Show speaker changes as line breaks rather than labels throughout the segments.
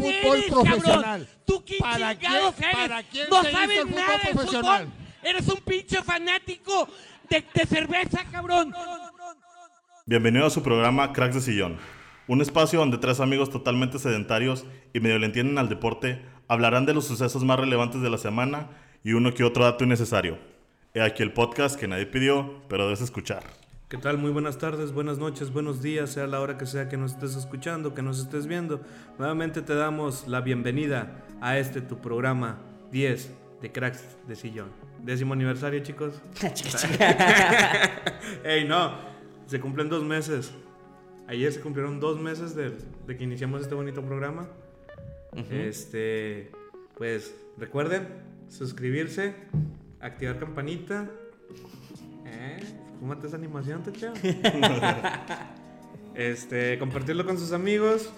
¿Quién
fútbol
eres,
profesional?
cabrón? ¿Tú quién
¿Para
chingados
quién-
eres?
para quién
no sabes
el
nada de fútbol. Eres un pinche fanático de, de cerveza, cabrón.
Bienvenido a su programa Cracks de Sillón, un espacio donde tres amigos totalmente sedentarios y medio le entienden al deporte hablarán de los sucesos más relevantes de la semana y uno que otro dato innecesario. He aquí el podcast que nadie pidió, pero debes escuchar.
¿Qué tal? Muy buenas tardes, buenas noches, buenos días, sea la hora que sea que nos estés escuchando, que nos estés viendo. Nuevamente te damos la bienvenida a este tu programa 10 de Cracks de Sillón. Décimo aniversario, chicos. Ey, no, se cumplen dos meses. Ayer se cumplieron dos meses de, de que iniciamos este bonito programa. Este, pues recuerden suscribirse, activar campanita. ¿Eh? Fúmate esa animación, Techa. este, compartirlo con sus amigos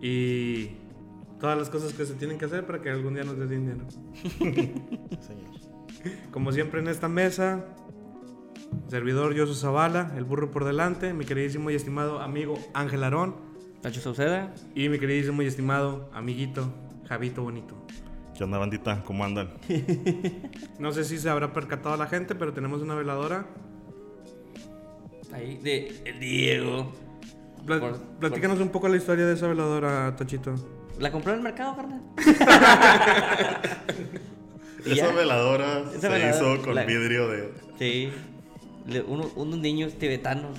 y todas las cosas que se tienen que hacer para que algún día nos dé dinero. Como siempre en esta mesa, servidor Yoso Zavala, el burro por delante, mi queridísimo y estimado amigo Ángel Arón
Tacho Sauceda.
y mi queridísimo y estimado amiguito Javito Bonito.
¿Qué onda, bandita? ¿Cómo andan?
No sé si se habrá percatado la gente, pero tenemos una veladora.
Ahí, de el Diego.
Pla-
Por-
platícanos un poco la historia de esa veladora, Tochito.
¿La compró en el mercado, carnal? ¿Y
Esa
ya?
veladora
Esa
se
veladora,
hizo con
la-
vidrio de...
Sí. Le- uno- unos niños tibetanos.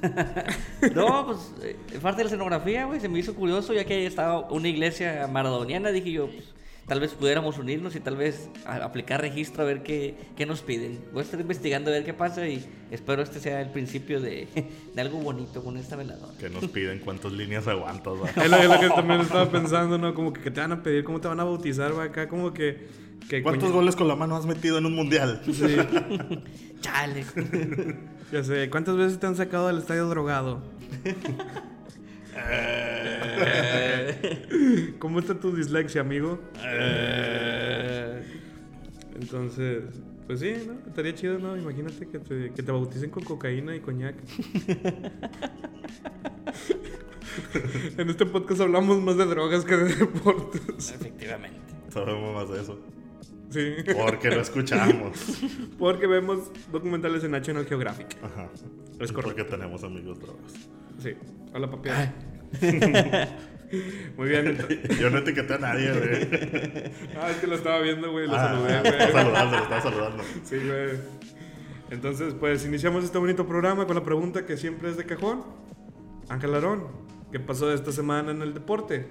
no, pues, eh, parte de la escenografía, güey, se me hizo curioso, ya que ahí estaba una iglesia maradoniana, dije yo, pues, tal vez pudiéramos unirnos y tal vez aplicar registro a ver qué, qué nos piden. Voy a estar investigando a ver qué pasa y espero este sea el principio de, de algo bonito con esta veladora.
que nos piden cuántas líneas aguantas.
Es lo, es lo que también estaba pensando, ¿no? Como que, ¿qué te van a pedir, cómo te van a bautizar, va acá, como que... que
¿Cuántos
coño-
goles con la mano has metido en un mundial?
Sí,
Chale.
ya sé. ¿Cuántas veces te han sacado del estadio drogado? ¿Cómo está tu dislexia, amigo? Entonces, pues sí, ¿no? Estaría chido, ¿no? Imagínate que te, que te bauticen con cocaína y coñac. en este podcast hablamos más de drogas que de deportes.
Efectivamente.
Sabemos más de eso.
Sí.
Porque lo escuchamos.
Porque vemos documentales en National Geographic.
Ajá.
Es correcto.
Porque tenemos amigos drogas.
Sí. Hola, papi. Muy bien.
Yo no etiqueté a nadie, güey.
Ah, es que lo estaba viendo, güey. Lo
Ah,
saludé,
estaba
güey.
saludando, lo estaba saludando.
Sí, güey. Entonces, pues iniciamos este bonito programa con la pregunta que siempre es de cajón. Ángel Arón, ¿qué pasó esta semana en el deporte?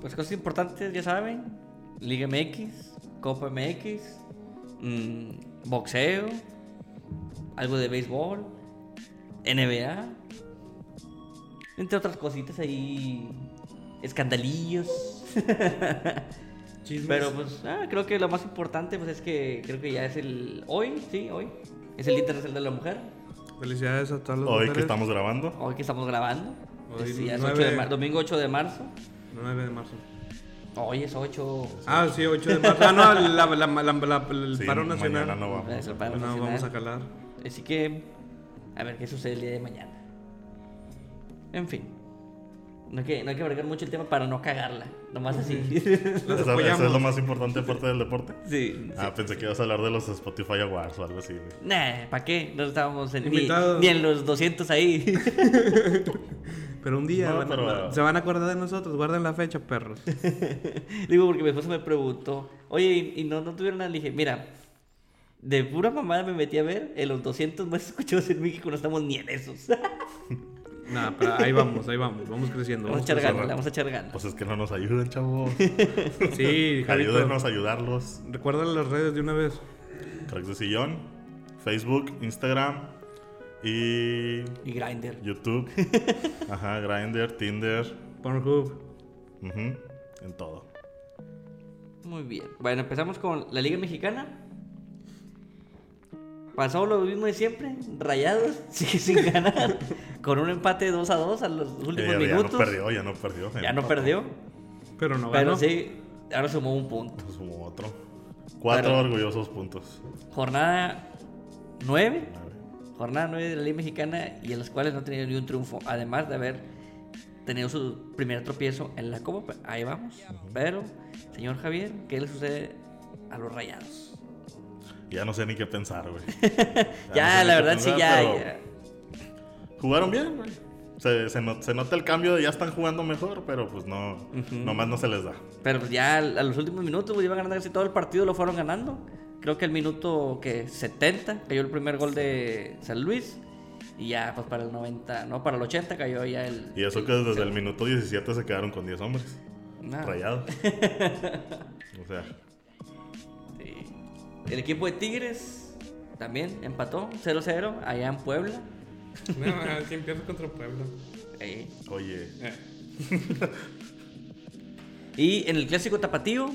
Pues cosas importantes, ya saben. Liga MX, Copa MX, mm, boxeo, algo de béisbol, NBA, entre otras cositas ahí, escandalillos.
Chismes.
Pero pues ah, creo que lo más importante pues es que creo que ya es el hoy, sí, hoy. Es el Día Internacional de la Mujer,
Felicidades a todas las
Hoy que
mujeres.
estamos grabando.
hoy que estamos grabando.
Hoy
Es- ya es
nueve-
8 de mar- domingo 8 de marzo.
9 de marzo.
Hoy es 8.
Ah, sí, 8 de marzo. Ah, no, la, la, la, la- el
Sí,
paro nacional.
mañana no vamos.
Es el paro
No,
nacional.
vamos a calar.
Así que, a ver qué sucede el día de mañana. En fin. No hay que, no hay que abarcar mucho el tema para no cagarla. Nomás así.
Los
¿Eso, eso es lo más importante aparte del deporte?
sí.
Ah, pensé que ibas a hablar de los Spotify Awards o algo así.
Nah, ¿para qué? No estábamos en, ni,
Invitados.
ni en los 200 ahí.
Pero un día
No,
van se van a acordar de nosotros. Guarden la fecha, perros.
Digo, porque mi esposo me preguntó, oye, ¿y, y no, no tuvieron nada? Le dije, mira, de pura mamada me metí a ver en los 200 más escuchados en México, no estamos ni en esos.
Nada, pero ahí vamos, ahí vamos. Vamos creciendo.
vamos a echar ganas, vamos a echar ganas.
Pues es que no nos ayudan, chavos.
Sí.
Ayúdenos a ayudarlos.
Recuerda las redes de una vez.
Cracks de Sillón, Facebook, Instagram y
Y Grinder.
YouTube. Ajá, Grindr, Tinder.
Pornhub.
ujú, en todo.
Muy bien. Bueno, empezamos con la Liga Mexicana. Pasó lo mismo de siempre. Rayados, sigue sin ganar. con un empate 2 a 2 a los últimos
Eh, ya, ya
minutos.
no perdió, ya no perdió.
Ya no perdió.
Pero no
Pero sí, ahora sumó un punto.
Pues Sumó otro. Cuatro
Pero-
orgullosos puntos.
Jornada 9.
Nueve.
Jornada 9 de la Liga Mexicana y en las cuales no ha tenido ni un triunfo. Además de haber tenido su primer tropiezo en la Copa. Ahí vamos. Pero, señor Javier, ¿qué le sucede a los rayados?
Ya no sé ni qué pensar, güey.
Ya,
no sé
la verdad sí,
pensar,
ya,
pero
ya.
Jugaron bien, güey. Se, se not- se nota el cambio de ya están jugando mejor, pero pues no, nomás no se les da.
Pero pues ya a los últimos minutos, pues iban ganando casi todo el partido, lo fueron ganando. Creo que el minuto que 70 cayó el primer gol de San Luis. Y ya, pues para el 90, no, para el 80 cayó ya el.
Y eso que desde el minuto 17 se quedaron con 10 hombres.
Nah,
Rayados. o sea,
sí. El equipo de Tigres también empató 0-0 allá en Puebla.
No, ¿quién pierde contra Puebla?
Oye,
Eh,
Y en el clásico tapatío,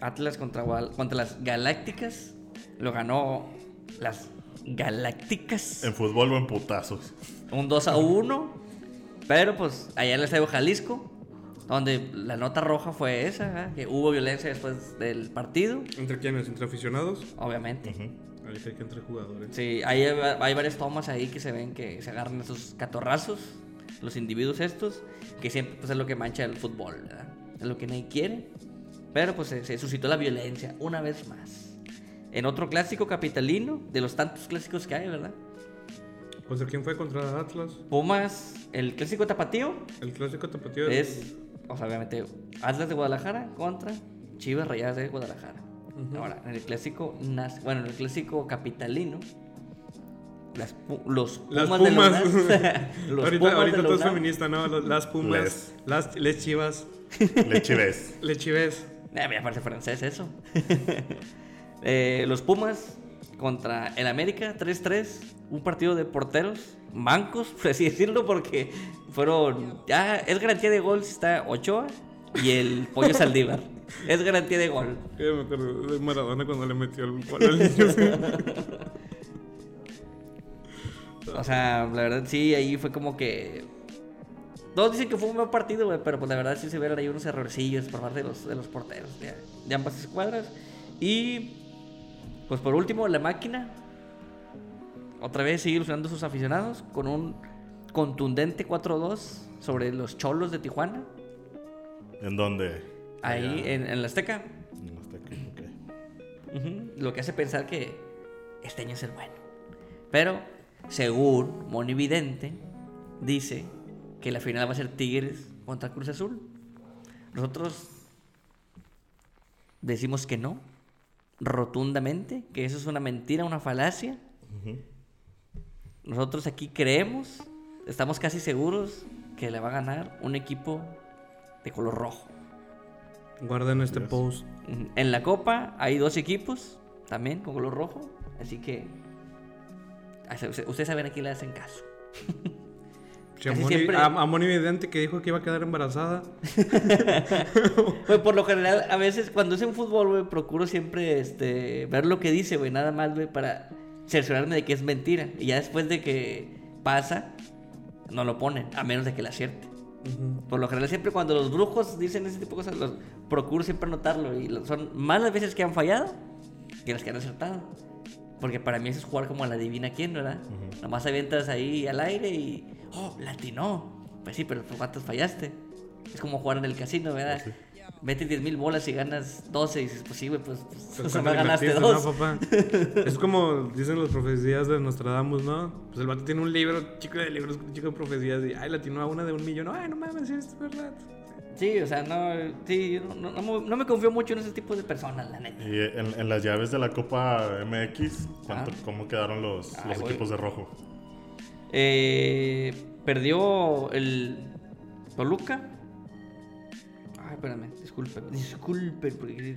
Atlas contra, contra las Galácticas, lo ganó las Galácticas.
en fútbol o en putazos.
Un 2 a 1. Pero pues allá en el Estadio Jalisco, donde la nota roja fue esa, que hubo violencia después del partido,
¿Entre quiénes? ¿Entre aficionados?
obviamente.
Ahí creo que entre jugadores.
Sí, hay, hay varias tomas ahí que se ven que se agarran esos catorrazos, los individuos estos, que siempre pues, es lo que mancha el fútbol, ¿verdad? Es lo que nadie quiere. Pero pues se, se suscitó la violencia una vez más. En otro clásico capitalino, de los tantos clásicos que hay, ¿verdad?
¿Contra quién fue? ¿Contra Atlas?
Pumas, el clásico tapatío
El clásico tapatío
es, o sea, obviamente, Atlas de Guadalajara contra Chivas Rayadas de Guadalajara. Ahora, en el clásico, bueno, en el clásico capitalino, las pu- los Pumas,
Las
de la
Pumas.
UNAM- los
ahorita
Pumas
ahorita
de
todo es feminista, ¿no? Los- Las Pumas.
Les.
Las les Chivas. Les Chives.
Eh, me parece francés eso. Eh, los Pumas contra el América 3-3, un partido de porteros, mancos, por así decirlo, porque fueron. Ya es garantía de gol si está Ochoa y el Pollo Saldívar. Es garantía de gol.
Yo me acuerdo de Maradona cuando le metió el gol al niño.
O sea, la verdad sí, ahí fue como que. Todos dicen que fue un buen partido, güey, pero pues la verdad sí se vieron ahí unos errorcillos por parte de los, de los porteros de, de ambas escuadras. Y pues por último, la máquina. Otra vez sigue ilusionando a sus aficionados con un contundente 4-2 sobre los cholos de Tijuana.
¿En dónde?
Ahí en, en la Azteca.
En Azteca, ok.
Lo que hace pensar que este año es el bueno. Pero, según Moni Vidente, dice que la final va a ser Tigres contra Cruz Azul. Nosotros decimos que no, rotundamente, que eso es una mentira, una falacia. Nosotros aquí creemos, estamos casi seguros que le va a ganar un equipo de color rojo.
Guarden este post.
En la copa hay dos equipos también con color rojo, así que ustedes saben a quién le hacen caso.
Che,
Casi
Moni-
siempre-
a, a Moni Vidente que dijo que iba a quedar embarazada.
Por lo general, a veces cuando es en fútbol, güey, procuro siempre este, ver lo que dice, güey, nada más, güey, para cerciorarme de que es mentira. Y ya después de que pasa, no lo ponen, a menos de que la acierte. Por lo general, siempre cuando los brujos dicen ese tipo de cosas, los procuro siempre anotarlo. Y son más las veces que han fallado que las que han acertado. Porque para mí eso es jugar como a la divina quién, ¿verdad? Nomás avientas ahí al aire y. ¡Oh! ¡Latinó! Pues sí, pero ¿tú ¿cuántas fallaste? Es como jugar en el casino, ¿verdad? Mete 10 mil bolas y ganas 12 y dices, pues sí, güey, pues, pues,
Pues,
nomás
¿cuánto le
ganaste dos.
no, papá? es como dicen las profecías de Nostradamus, ¿no? Pues el vato tiene un libro, chico de libros, chico de profecías, y ay, latino a una de un millón. Ay, no mames, sí, es verdad.
Sí, o sea, no, sí, no, no, no me- no me confío mucho en ese tipo de personas, la neta.
Y en, en las llaves de la Copa MX, ¿cuánto-
Ah.
¿cómo quedaron los,
Ay,
los
güey.
equipos de rojo?
Eh, perdió el Toluca. Ay, espérame, disculpen, disculpen. Porque.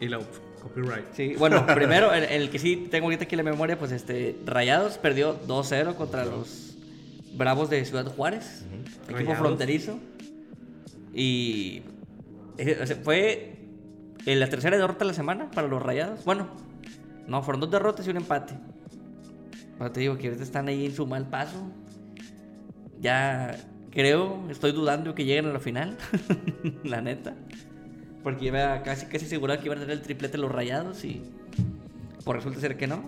Y la copyright.
Sí, bueno, primero, el, el que sí tengo ahorita aquí en la memoria, pues este, Rayados perdió 2-0 contra los Bravos de Ciudad Juárez, equipo
Rayados.
fronterizo. Y eh, fue en la tercera derrota de la semana para los Rayados. Bueno, no, fueron dos derrotas y un empate. Pero te digo que ahorita están ahí en su mal paso. Ya creo, estoy dudando que lleguen a la final, la neta. Porque iba casi, casi seguro que iban a tener el triplete los rayados y pues resulta ser que no.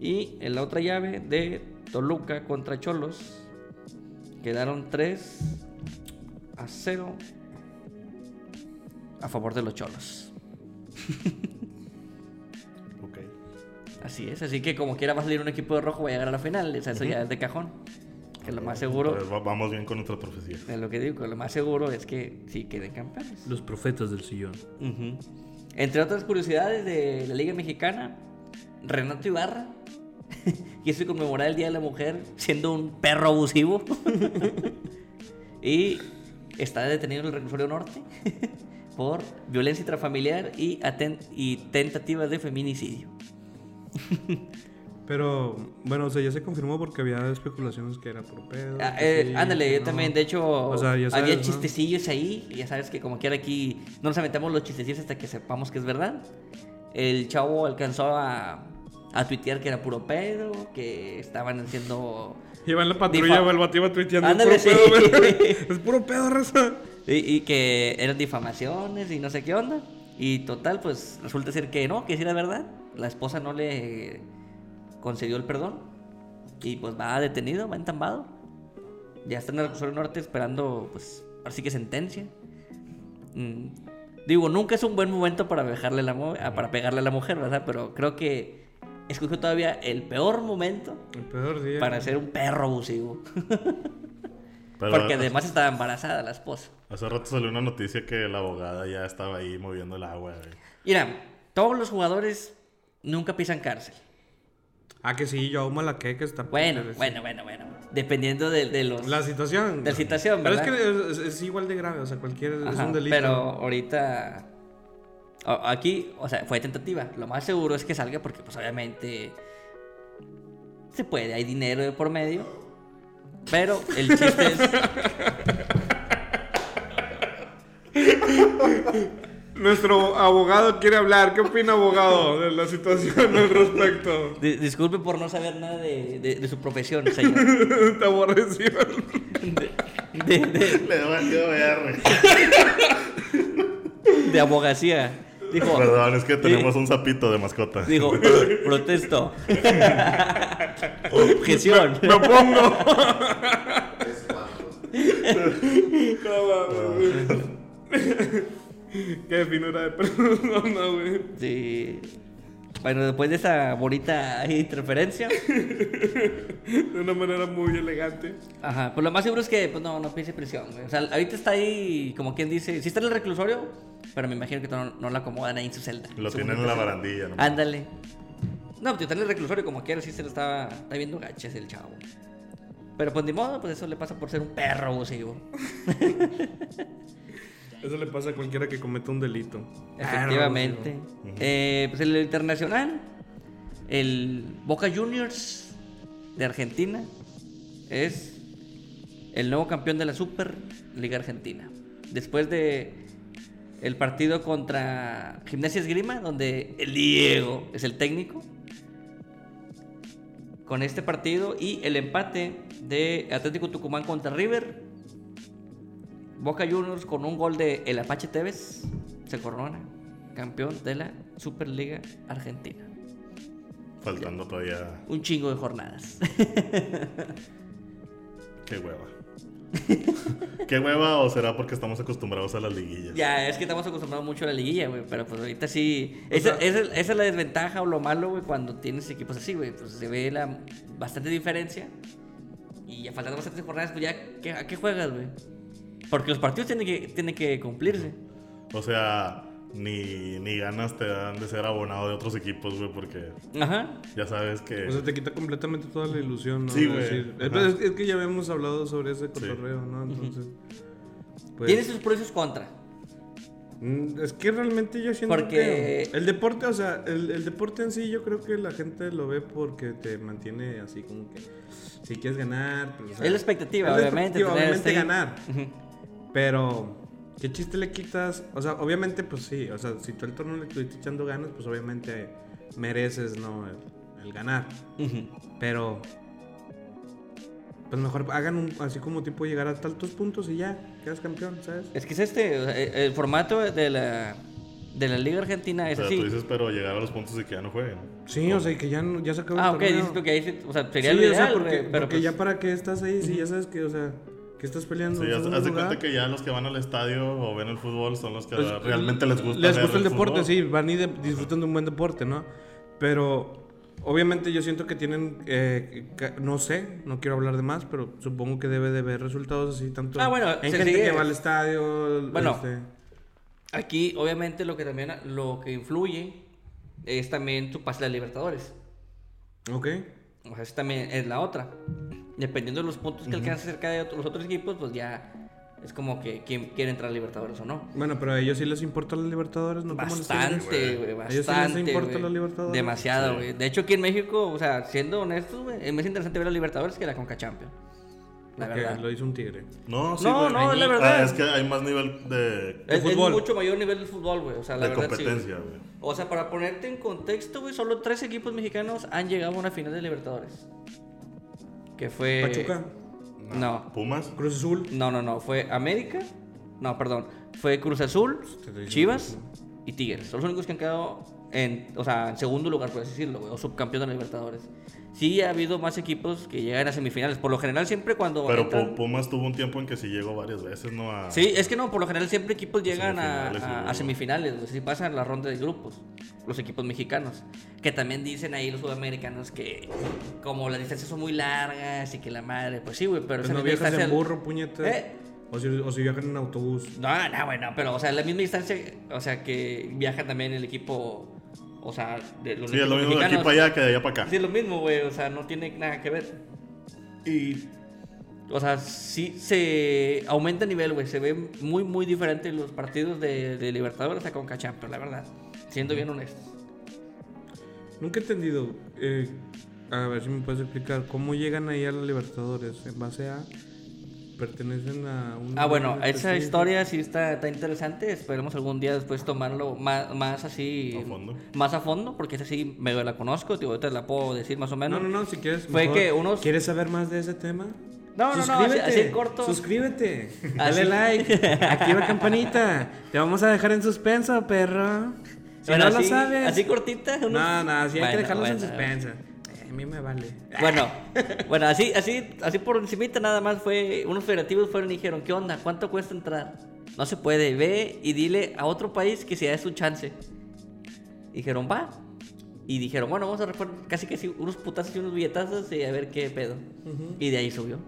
Y en la otra llave de Toluca contra Cholos. Quedaron 3 a 0 a favor de los Cholos. Así es, así que como quiera va a salir un equipo de rojo, va a llegar a la final. O sea, eso ya es de cajón. Que lo más seguro,
Entonces, va- vamos bien con nuestra profecía.
es lo que digo, que lo más seguro es que sí queden campeones.
Los profetas del sillón.
Ujú. Entre otras curiosidades de la Liga Mexicana, Renato Ibarra quiso conmemorar el Día de la Mujer siendo un perro abusivo y está detenido en el reclusorio norte por violencia intrafamiliar y, y tentativas de feminicidio.
Pero, bueno, o sea, ya se confirmó porque había especulaciones que era por pedo.
Ah, eh,
sí,
ándale, yo
no.
también, de hecho,
O sea, sabes,
había
¿no?
chistecillos ahí, y ya sabes que como quiera aquí no nos aventamos los chistecillos hasta que sepamos que es verdad. El chavo alcanzó a, a tuitear que era puro pedo, que estaban haciendo...
Iba en la patrulla,
Difa-
el vato iba tuiteando.
Ándale,
puro pedo,
sí.
güey. Es puro pedo, raza.
Y, y que eran difamaciones y no sé qué onda. Y total, pues resulta ser que no, que sí era verdad. La esposa no le concedió el perdón. Y pues va detenido, va entambado. Ya está en el reclusorio norte esperando, pues, así que sentencia. Mm, Digo, nunca es un buen momento para, dejarle la ah, para pegarle a la mujer, ¿verdad? Pero creo que escogió todavía el peor momento
El peor día.
para ser un perro abusivo.
Pero
Porque además estaba embarazada la esposa.
Hace rato salió una noticia que la abogada ya estaba ahí moviendo el agua. güey.
Mira, todos los jugadores nunca pisan cárcel.
Ah, que sí, yo amo la que está.
Bueno, bueno, bueno, bueno. Dependiendo de, de los...
La situación.
De la situación,
Pero es
¿verdad?
que es, igual de grave, o sea, cualquier. es un delito.
Pero ahorita... Aquí, o sea, fue tentativa. Lo más seguro es que salga porque, pues, obviamente... Se puede, hay dinero de por medio. Pero el chiste es...
Nuestro abogado quiere hablar. ¿Qué opina, abogado, de la situación al respecto?
di- disculpe por no saber nada de, de- de su profesión, señor.
Te aborreció.
De, de- de-
Le dio valió ver.
de abogacía. Dijo,
Perdón, es que tenemos un sapito de mascota.
Digo, "Pro- protesto. Objeción.
Me pongo. Qué finura de persona, güey.
Sí. Bueno, después de esa bonita interferencia,
De una manera muy elegante.
ajá, pues lo más seguro es que pues no, no piense prisión, güey. O sea, ahorita está ahí, como quien dice, sí está en el reclusorio, pero me imagino que no, no la acomodan ahí en su celda.
Lo tienen en la barandilla. ¿no?
Ándale. No, pues está en el reclusorio como quiera, sí se lo estaba, está viendo gaches el chavo. Pero pues ni modo, pues eso le pasa por ser un perro abusivo.
Eso le pasa a cualquiera que cometa un delito.
Efectivamente. Eh, pues el internacional, el Boca Juniors de Argentina es el nuevo campeón de la Super Liga Argentina. Después de el partido contra Gimnasia Esgrima, donde el Diego es el técnico. Con este partido y el empate de Atlético Tucumán contra River, Boca Juniors con un gol de El Apache Tevez se corona campeón de la Superliga Argentina.
Faltando todavía.
Un chingo de jornadas.
Qué hueva. ¿Qué hueva o será porque estamos acostumbrados a las liguillas?
ya, es que estamos acostumbrados mucho a la liguilla, güey. Pero pues ahorita sí. Esa, esa- esa es la desventaja o lo malo, güey, cuando tienes equipos así, güey. Pues se ve la bastante diferencia. Y ya faltando bastantes jornadas, pues ya, ¿qué- ¿a qué juegas, güey? Porque los partidos tienen que, tienen que cumplirse.
O sea, ni, ni ganas te dan de ser abonado de otros equipos, güey, porque
Ajá.
ya sabes que.
O sea, te quita completamente toda la ilusión, ¿no?
Sí, güey.
Es, es- es que ya habíamos hablado sobre ese cotorreo, ¿no? Entonces. pues,
Tiene sus pros y sus contras.
mm, Es que realmente yo siento
Porque-
que el deporte, o sea, el, el deporte en sí yo creo que la gente lo ve porque te mantiene así como que si quieres ganar, pues, o sea,
Es la expectativa,
es la
obviamente,
expectativa, obviamente
este-
ganar.
Ujú.
Pero, ¿qué chiste le quitas? O sea, obviamente, pues sí, o sea, si tú el torneo le estuviste echando ganas, pues obviamente mereces, ¿no? El, el ganar. Pero, pues mejor hagan un, así como tipo llegar a tantos puntos y ya, quedas campeón, ¿sabes?
Es que es este, o sea, el, formato de la de la Liga Argentina es
O sea,
así.
tú dices, pero llegar a los puntos y que ya no jueguen.
Sí, o sea, que ya, no- ya se acabó
Ah,
el
ok,
torneo.
dices tú que ahí, sí- o sea, sería
Sí,
lo
o sea,
ideal,
porque,
pero
porque
pues-
ya para qué estás ahí si ya sabes que, o sea, que estás peleando
Sí, haz, de cuenta que ya los que van al estadio o ven el fútbol son los que
Pues,
realmente les gusta.
Les gusta el deporte,
fútbol.
sí, van y de- disfrutan de un buen deporte, ¿no? Pero obviamente yo siento que tienen, eh, no sé, no quiero hablar de más, pero supongo que debe de haber resultados así tanto
Ah, bueno,
en gente
sigue-
que va al estadio.
Bueno.
este,
Aquí, obviamente, lo que también lo que influye es también tu pase la Libertadores.
ok.
O sea, eso también es la otra. Dependiendo de los puntos que alcances cerca de otros- los otros equipos, pues ya es como que quién quiere entrar a Libertadores o no.
Bueno, pero a ellos sí les importa los Libertadores, ¿no?
Bastante, güey,
¿A ellos sí les
bastante.
importa la Libertadores?
Demasiado,
Sí.
güey. De hecho, aquí en México, o sea, siendo honestos, güey, es más interesante ver a Libertadores que la Conca Champions. La verdad.
lo hizo un tigre.
No, sí,
No,
güey.
no, es la
Ah,
verdad.
es que hay más nivel de,
Es, es
fútbol.
mucho mayor nivel del fútbol, güey. O sea, la
de
verdad sí, güey.
competencia, güey.
O sea, para ponerte en contexto, güey, solo tres equipos mexicanos han llegado a una final de Libertadores. Que fue.
Pachuca,
No.
Pumas.
Cruz Azul.
No, no, no. Fue América. No, perdón. Fue Cruz Azul,
diciendo
Chivas y Tigres. Son los únicos que han quedado en, o sea, en segundo lugar, por así decirlo, güey, o subcampeón de la Libertadores. Sí ha habido más equipos que llegan a semifinales. Por lo general, siempre cuando.
Pero
entran-
Pu- Pumas tuvo un tiempo en que sí llegó varias veces, ¿no? A-
Sí, es que no, por lo general siempre equipos llegan a,
Semifinales
a- a semifinales, güey, si pasan la ronda de grupos, los equipos mexicanos, que también dicen ahí los sudamericanos que como las distancias son muy largas y que la madre, pues sí, güey, pero
Pues
esa
no viajas en burro, puñete.
¿Eh?
O, si, o si viajan en autobús.
No, no, bueno, pero o sea, la misma distancia, o sea, que viaja también el equipo, o sea, de los
Sí, es lo mismo de aquí para allá que de allá para acá.
Sí, es lo mismo, güey, o sea, no tiene nada que ver. Y, o sea, sí se aumenta el nivel, güey, se ve muy, muy diferente los partidos de, de Libertadores a Conca Champions, la verdad, siendo bien honestos.
Nunca he entendido. eh, a ver si me puedes explicar. ¿Cómo llegan ahí a los Libertadores? ¿En base a.? ¿Pertenecen a un.
Ah, bueno, esa
específico?
historia sí está, está interesante. Esperemos algún día después tomarlo más, más así.
A fondo.
Más a fondo, porque esa sí medio la conozco. Digo, ahorita la puedo decir más o menos.
No, no, no, si quieres.
Fue
mejor,
que unos-
¿Quieres saber más de ese tema?
No, no, no, así- así corto.
Suscríbete.
Así.
Dale like. Activa campanita. Te vamos a dejar en suspenso, perro. Si
Bueno,
no
así,
lo sabes.
Así cortita. unos-
No, no, así hay
Bueno,
que dejarlos en
bueno.
suspenso. A mí me vale.
Bueno, bueno, así, así, así por encimita nada más fue, unos federativos fueron y dijeron, ¿qué onda? ¿Cuánto cuesta entrar? No se puede, ve y dile a otro país que se da su chance. Dijeron, va. Y dijeron, bueno, vamos a reponer casi que unos putazos y unos billetazos y a ver qué pedo. Y de ahí subió.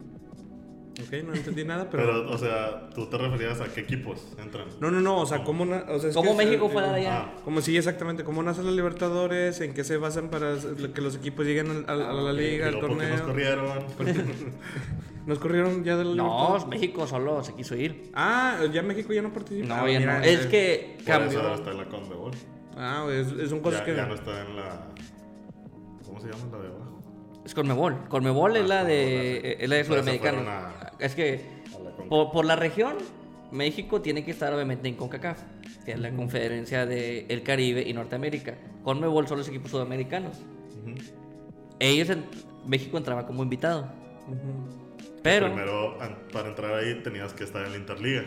Ok, no entendí nada, pero.
Pero, o sea, tú te referías a qué equipos entran.
No, no, no, o sea, ¿cómo, na- o sea, es
¿Cómo
que es,
México
eh,
fue
eh,
de allá?
Ah,
Como sí, exactamente, ¿cómo nacen los Libertadores? ¿En qué se basan para que los equipos lleguen al- al- a, la liga, al
luego, ¿por qué nos
torneo?
corrieron?
¿Nos corrieron ya de la
No,
Libertadores?
México solo se quiso ir.
Ah, ya México ya no participa.
No,
Ah,
ya
mira,
no.
eh,
Es que
Por
cambió.
eso está en la Conmebol.
Ah, es, es un cosas
Ya,
que...
ya no está en la... ¿Cómo se llama la de abajo?
Es Conmebol. Conmebol es
Ah,
la de, es la de
Por
Es que
la
por, por la región, México tiene que estar obviamente en CONCACAF, que es la conferencia del el Caribe y Norteamérica. Conmebol son los equipos sudamericanos. Ellos, en, México entraba como invitado. Pero
Primero, para entrar ahí tenías que estar en la Interliga.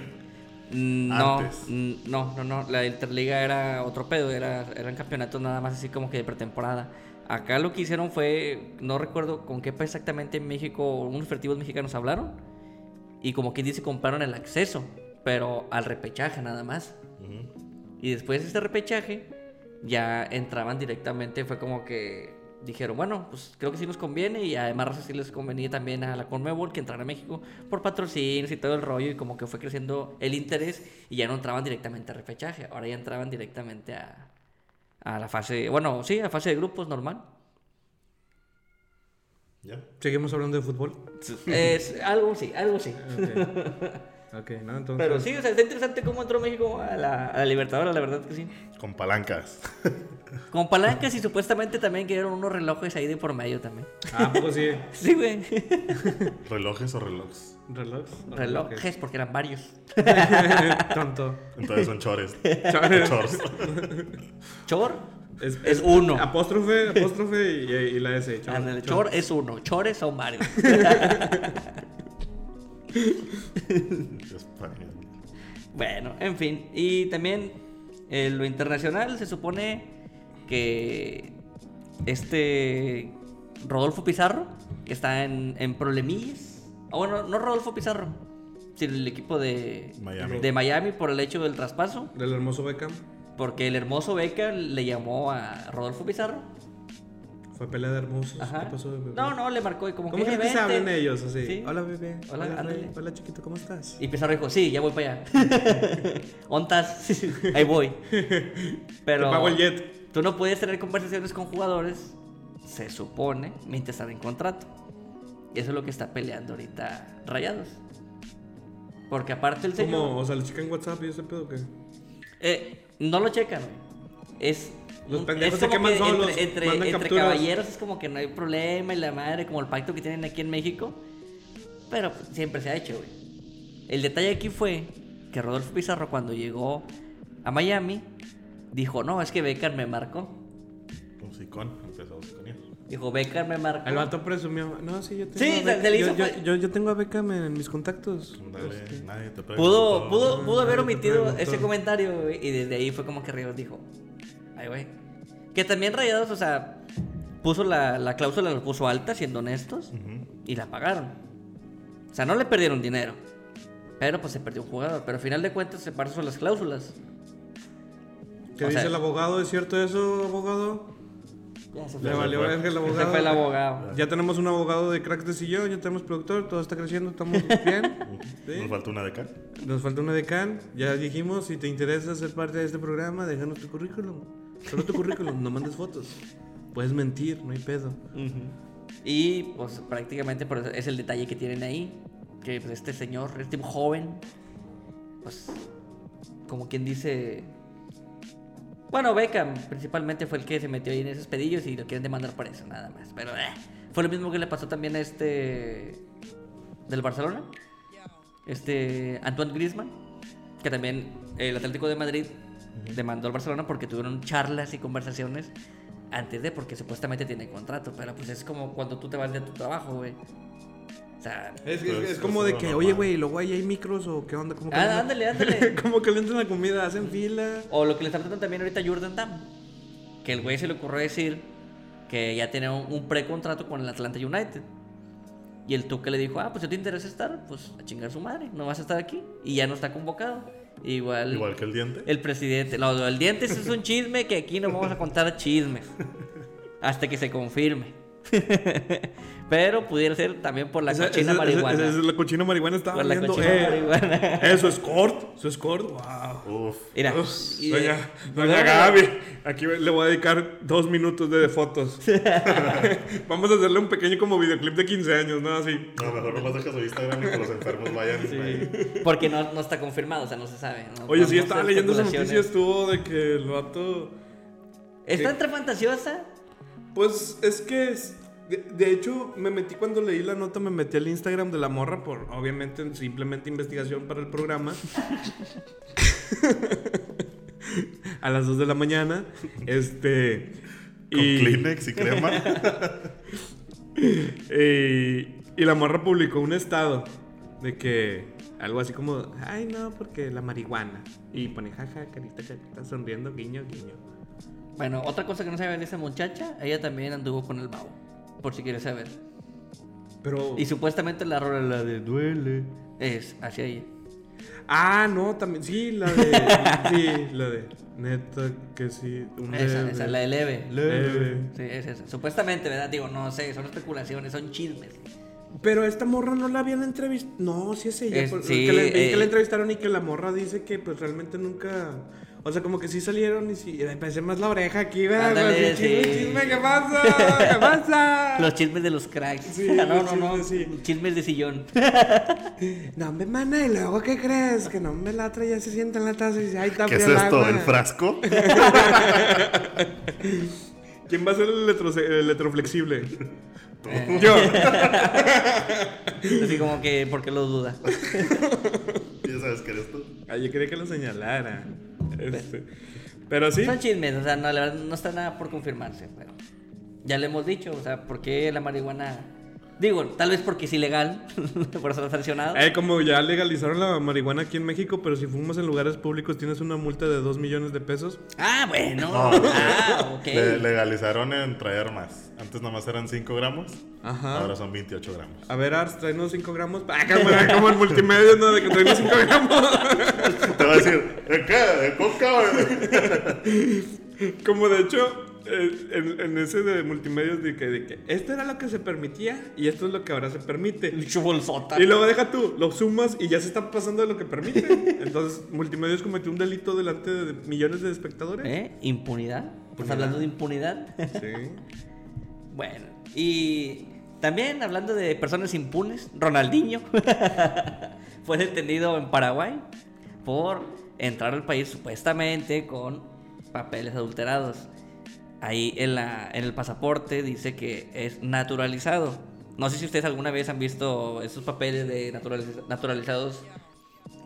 no,
antes.
no, no, no, la Interliga era otro pedo, era, eran campeonatos nada más así como que de pretemporada. Acá lo que hicieron fue, no recuerdo con qué exactamente en México, unos fertivos mexicanos hablaron y como que dice compraron el acceso, pero al repechaje nada más.
Ujú.
Y después de este repechaje, ya entraban directamente, fue como que dijeron, bueno, pues creo que sí nos conviene y además sí les convenía también a la Conmebol que entrara a México por patrocinios y todo el rollo y como que fue creciendo el interés y ya no entraban directamente a repechaje, ahora ya entraban directamente a, a la fase, bueno, sí, a fase de grupos normal.
¿Ya?
Seguimos hablando de fútbol.
Es algo sí, algo sí.
Ok, ok, ¿no? Entonces...
Pero sí, o sea, está interesante cómo entró México a la, a la Libertadores, la verdad que sí.
Con palancas.
Con palancas y supuestamente también quedaron unos relojes ahí de por medio también.
Ah, pues sí.
Sí, güey.
¿Relojes o relojes?
¿Reloj?
Relojes, porque eran varios.
Tonto.
Entonces son. Chores.
Chores.
Chor
Es,
es uno.
Apóstrofe, apóstrofe y, y la S. Chor, chor.
chor es uno. Chores son varios. Bueno, en fin. Y también En lo internacional se supone que este Rodolfo Pizarro, que está en, en problemillas. Ah, bueno, no Rodolfo Pizarro, sino el equipo de
Miami.
de Miami por el hecho del traspaso.
Del hermoso Beckham.
Porque el hermoso Beca le llamó a Rodolfo Pizarro.
Fue pelea de hermosos.
Ajá.
¿Qué pasó, bebé?
No, no, le marcó y como
¿Cómo
que.
crees que se ellos así?
Sí.
Hola, bebé.
Hola,
Hola, rey. Hola, chiquito, ¿cómo estás?
Y Pizarro dijo, sí, ya voy para allá. ¿Ontas? Ahí voy. Pero
Te pago el jet.
tú no puedes tener conversaciones con jugadores, se supone, mientras están en contrato. Y eso es lo que está peleando ahorita Rayados. Porque aparte el señor...
¿Cómo? O sea, le checan WhatsApp y ese pedo que.
Eh, no lo checan, güey. Es.
Los pendejos se queman
que
solos,
Entre, caballeros es como que no hay problema y la madre, como el pacto que tienen aquí en México. Pero pues, siempre se ha hecho, güey. El detalle aquí fue que Rodolfo Pizarro, cuando llegó a Miami, dijo: No, es que Becar me marcó.
Empezó con.
Dijo: Becar me marcó.
El vato presumió. No, sí, yo tengo.
Sí,
a
se-
Beckham.
le hizo
yo, yo,
fa-
yo, yo tengo a Beckham en mis contactos.
Dale,
Este,
nadie te
Pudo,
preguntó.
pudo, pudo haber
Nadie te
omitido ese comentario, güey, y desde ahí fue como que Ríos dijo, ay, güey. Que también Rayados, o sea, puso la, la cláusula, la puso alta, siendo honestos, y la pagaron. O sea, no le perdieron dinero, pero pues se perdió un jugador. Pero al final de cuentas se pasan las cláusulas.
¿Qué
O
dice
sea-
el abogado? ¿Es cierto eso, abogado?
Ya se
Le
se
valió
fue.
verga el
Se
abogado.
fue el abogado.
Ya tenemos un abogado de cracks de sillón, ya tenemos productor, todo está creciendo, estamos bien. ¿Sí?
Nos falta una de acá.
Nos falta una decán. Ya dijimos, si te interesa ser parte de este programa, déjanos tu currículum. Solo tu currículum, no mandes fotos. Puedes mentir, no hay pedo.
Y pues prácticamente es el detalle que tienen ahí. Que pues, este señor, este joven, pues como quien dice... Bueno, Beckham principalmente fue el que se metió ahí en esos pedillos y lo quieren demandar por eso, nada más. Pero eh, fue lo mismo que le pasó también a este... del Barcelona. Este Antoine Griezmann. Que también el Atlético de Madrid demandó al Barcelona porque tuvieron charlas y conversaciones antes de, porque supuestamente tiene contrato. Pero pues es como cuando tú te vas de tu trabajo, güey.
Es, es-
Pues,
es como
eso
de que,
normal.
oye, güey, luego ahí hay micros o qué onda. ¿Cómo
Ah,
calientan-
ándale, ándale.
¿Cómo calientan la comida? ¿Hacen fila?
O lo que le está tratando también ahorita a Jordan Damm. Que el güey se le ocurrió decir que ya tenía un, un precontrato con el Atlanta United. Y el Tuca le dijo, ah, pues si te interesa estar, pues a chingar su madre, no vas a estar aquí. Y ya no está convocado. Igual,
Igual que el diente.
el presidente. No, el diente es un chisme que aquí no vamos a contar chismes. Hasta que se confirme. Pero pudiera ser también por la
Esa-
cochina
esa-
marihuana.
esa- esa- la cochina marihuana estaba
por la
viendo.
cochina
eh,
marihuana.
Eso es cort. Eso es cort. Wow.
Uf.
Mira,
Uf,
y-
doña, doña Gaby, aquí le voy a dedicar dos minutos de fotos. Vamos a hacerle un pequeño como videoclip de 15 años, ¿no? Así.
No, mejor nomás deja su Instagram y que los enfermos vayan. ahí.
Porque no, no está confirmado, o sea, no se sabe. ¿no?
Oye,
No-
sí,
no
estaba leyendo esa noticia, estuvo de que el vato...
Está
Sí.
entre fantasiosa.
Pues es que, es- de, de hecho, me metí cuando leí la nota, me metí al Instagram de la morra por, obviamente, simplemente investigación para el programa. a las 2 de la mañana. Este...
Con Kleenex y crema.
Y la morra publicó un estado de que algo así como, ay no, porque la marihuana. Y pone jaja, carita, carita, sonriendo, guiño, guiño.
Bueno, otra cosa que no sabe de esa muchacha, ella también anduvo con el babo. Por si quieres saber.
Pero...
Y supuestamente la rola, la de duele, es hacia ella.
Ah, no, también, sí, la de... sí, la de... Neta, que sí. Un
Esa,
leve,
esa, la de leve.
leve.
Sí, es esa. Supuestamente, ¿verdad? Digo, no sé, son especulaciones, son chismes.
Pero esta morra no la habían entrevistado. No, sí es ella.
Es- sí,
que, le, vi
eh.
que la entrevistaron y que la morra dice que pues realmente nunca. O sea, como que sí salieron y sí. Me pensé más la oreja aquí, ¿verdad?
Ándale,
Así, chisme,
sí.
chisme, ¿qué pasa? ¿Qué pasa?
Los chismes de los cracks.
Sí,
no,
los
no, no.
chismes, sí.
Chismes de sillón.
No, me mana, y luego, ¿qué crees? Que no me la trae, ya se sienta en la taza y dice, ay, está
¿Qué es esto?
agua".
¿El frasco?
¿Quién va a ser el, electro- el electroflexible?
Eh.
Yo.
Así como que, ¿por qué lo duda?
Ya sabes que eres tú.
Ay, yo quería que lo señalara. Este, Pero sí.
Son chismes, o sea, no, la verdad no está nada por confirmarse, pero ya le hemos dicho, o sea, ¿por qué la marihuana Digo, tal vez porque es ilegal, por eso sancionado.
Eh, como ya legalizaron la marihuana aquí en México, pero si fumas en lugares públicos tienes una multa de 2 millones de pesos.
Ah, bueno.
No.
Ah, ok.
Le- legalizaron en traer más. Antes nomás eran 5 gramos,
Ajá.
ahora son 28 gramos.
A ver, Ars, tráenos 5 gramos. Ah, como, como en multimedia, ¿no? De que tráenos 5 gramos.
Te va a decir, ¿de qué? ¿De coca? güey?"
Como de hecho, en, en ese de multimedia, de que, de que esto era lo que se permitía y esto es lo que ahora se permite.
Bolsota.
Y luego deja tú, lo sumas y ya se está pasando de lo que permite. Entonces, Multimedios cometió un delito delante de millones de espectadores.
¿Eh? ¿Impunidad? ¿Estás hablando de impunidad?
Sí.
bueno, y también hablando de personas impunes, Ronaldinho fue detenido en Paraguay por entrar al país supuestamente con papeles adulterados. Ahí en, la, en el pasaporte dice que es naturalizado. No sé si ustedes alguna vez han visto esos papeles de naturaliz- naturalizados.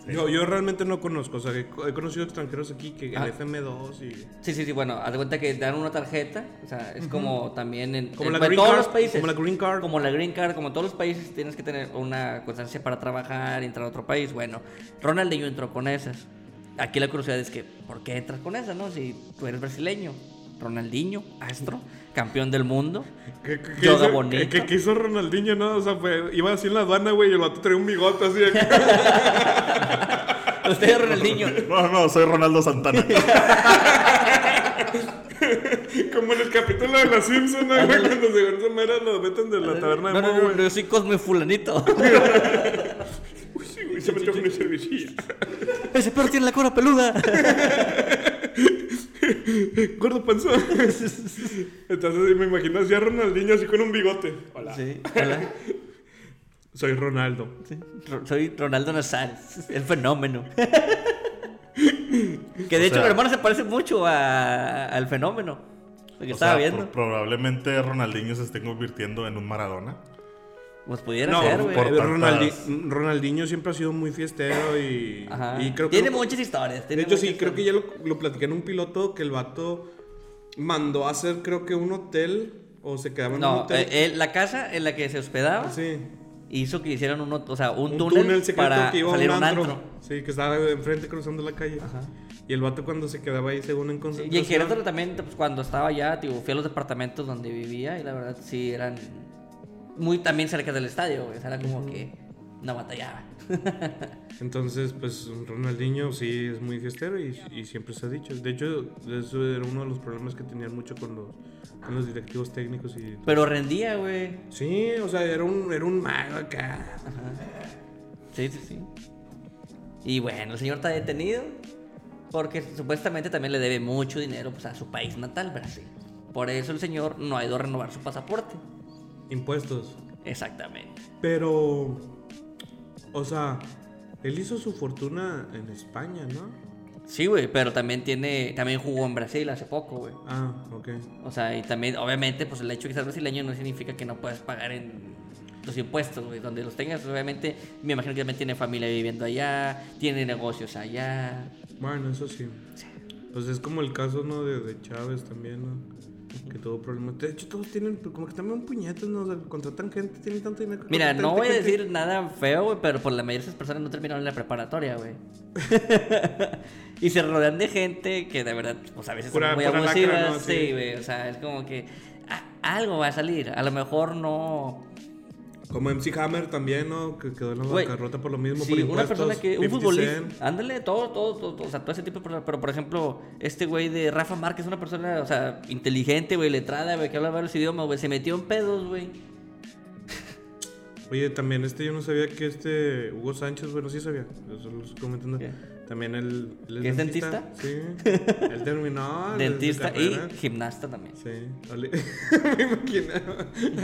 Yo, yo realmente no conozco, o sea, he, conocido extranjeros aquí que
Ah.
el FM2 y...
Sí, sí, sí, bueno, haz de cuenta que dan una tarjeta, o sea, es como también en,
Como
en-
la
en
green
todos
card,
los países.
como la green card.
Como la green card, como en todos los países tienes que tener una constancia para trabajar y entrar a otro país. Bueno, Ronaldinho entró con esas. Aquí la curiosidad es que, ¿por qué entras con esas, no? Si tú eres brasileño. Ronaldinho, astro, campeón del mundo.
¿Qué, qué-
Yoga
hizo,
bonito.
qué- hizo Ronaldinho, no? O sea, fue, iba así en la aduana, güey, y el vato traía un bigote así. de que-
Usted es Ronaldinho.
No, no, soy Ronaldo Santana.
como en el capítulo de Los Simpsons, ¿no? güey? Cuando se esa mera lo meten de la taberna de
no, no, no, yo soy Cosme Fulanito.
Uy, sí, güey, se metió con una cervecilla.
Ese perro tiene la cola peluda.
Gordo panzón. Entonces me imagino así a Ronaldinho así con un bigote. Hola.
Sí, hola.
Soy Ronaldo.
Sí, Ro- Soy Ronaldo Nazares, el fenómeno. que de hecho
sea-
mi hermano se parece mucho a- al fenómeno. Lo que
O
estaba
sea,
viendo.
pro- probablemente Ronaldinho se esté convirtiendo en un Maradona.
Pues pudiera
No,
ser, güey.
eh, Ronaldi- Ronaldinho siempre ha sido muy fiestero y,
Ajá.
y creo que
tiene
lo-
muchas historias.
De
tiene
hecho, sí, creo que ya lo, lo platiqué en un piloto que el vato mandó a hacer, creo que un hotel o se quedaba en un
No,
hotel.
eh, él- la casa en la que se hospedaba
sí.
hizo que hicieran un, o sea, un,
Un
túnel,
túnel, secreto
para
que iba a
salir
un
a un
antro.
antro.
Sí, que estaba de enfrente cruzando la calle.
Ajá.
Y el vato cuando se quedaba ahí según en
Y en
concentración.
Querétaro también, pues, cuando estaba allá, tipo, fui a los departamentos donde vivía y la verdad sí eran muy también cerca del estadio, güey. O sea, era como que no batallaba.
Entonces, pues Ronaldinho sí es muy fiestero y, y siempre se ha dicho. De hecho, eso era uno de los problemas que tenían mucho con los, con los directivos técnicos y...
Pero rendía, güey.
Sí, o sea, era un, era un mago acá.
Sí, sí, sí. Y bueno, el señor está detenido porque supuestamente también le debe mucho dinero pues, a su país natal, Brasil. Por eso el señor no ha ido a renovar su pasaporte.
Impuestos.
Exactamente.
Pero, o sea, él hizo su fortuna en España, ¿no?
Sí, güey, pero también tiene, también jugó en Brasil hace poco, güey.
Ah, ok.
O sea, y también, obviamente, pues el hecho de que seas brasileño no significa que no puedas pagar en los impuestos, güey. Donde los tengas, obviamente, me imagino que también tiene familia viviendo allá, tiene negocios allá.
Bueno, eso sí. Pues es como el caso, ¿no? De, de Chávez también, ¿no? Que tuvo problemas. De hecho, todos tienen, como que también puñetes, ¿no? O sea, contratan gente, tienen tanto dinero.
Mira, no voy a
gente.
decir nada feo, güey, pero por la mayoría de esas personas no terminaron la preparatoria, güey. y se rodean de gente que de verdad, pues a veces
Pura-
son muy abusivas.
lacra, ¿no?
Sí,
Sí.
güey, o sea, es como que ah, algo va a salir. A lo mejor no.
Como MC Hammer también, ¿no? Que quedó en la
Güey,
bancarrota por lo mismo,
Sí,
por
una persona que. Un
50
futbolista. Ándale, todo, todo, todo, todo, O sea, todo ese tipo de personas. Pero, por ejemplo, este güey de Rafa Márquez, una persona, o sea, inteligente, güey, letrada, güey, que habla varios idiomas, güey. Se metió en pedos, güey.
Oye, también este, yo no sabía que este Hugo Sánchez, bueno, sí sabía. Eso lo estoy comentando.
¿Qué?
También él, él
¿Que es
Sí. Él terminó. de- de
Dentista y gimnasta también.
Sí. Me imagino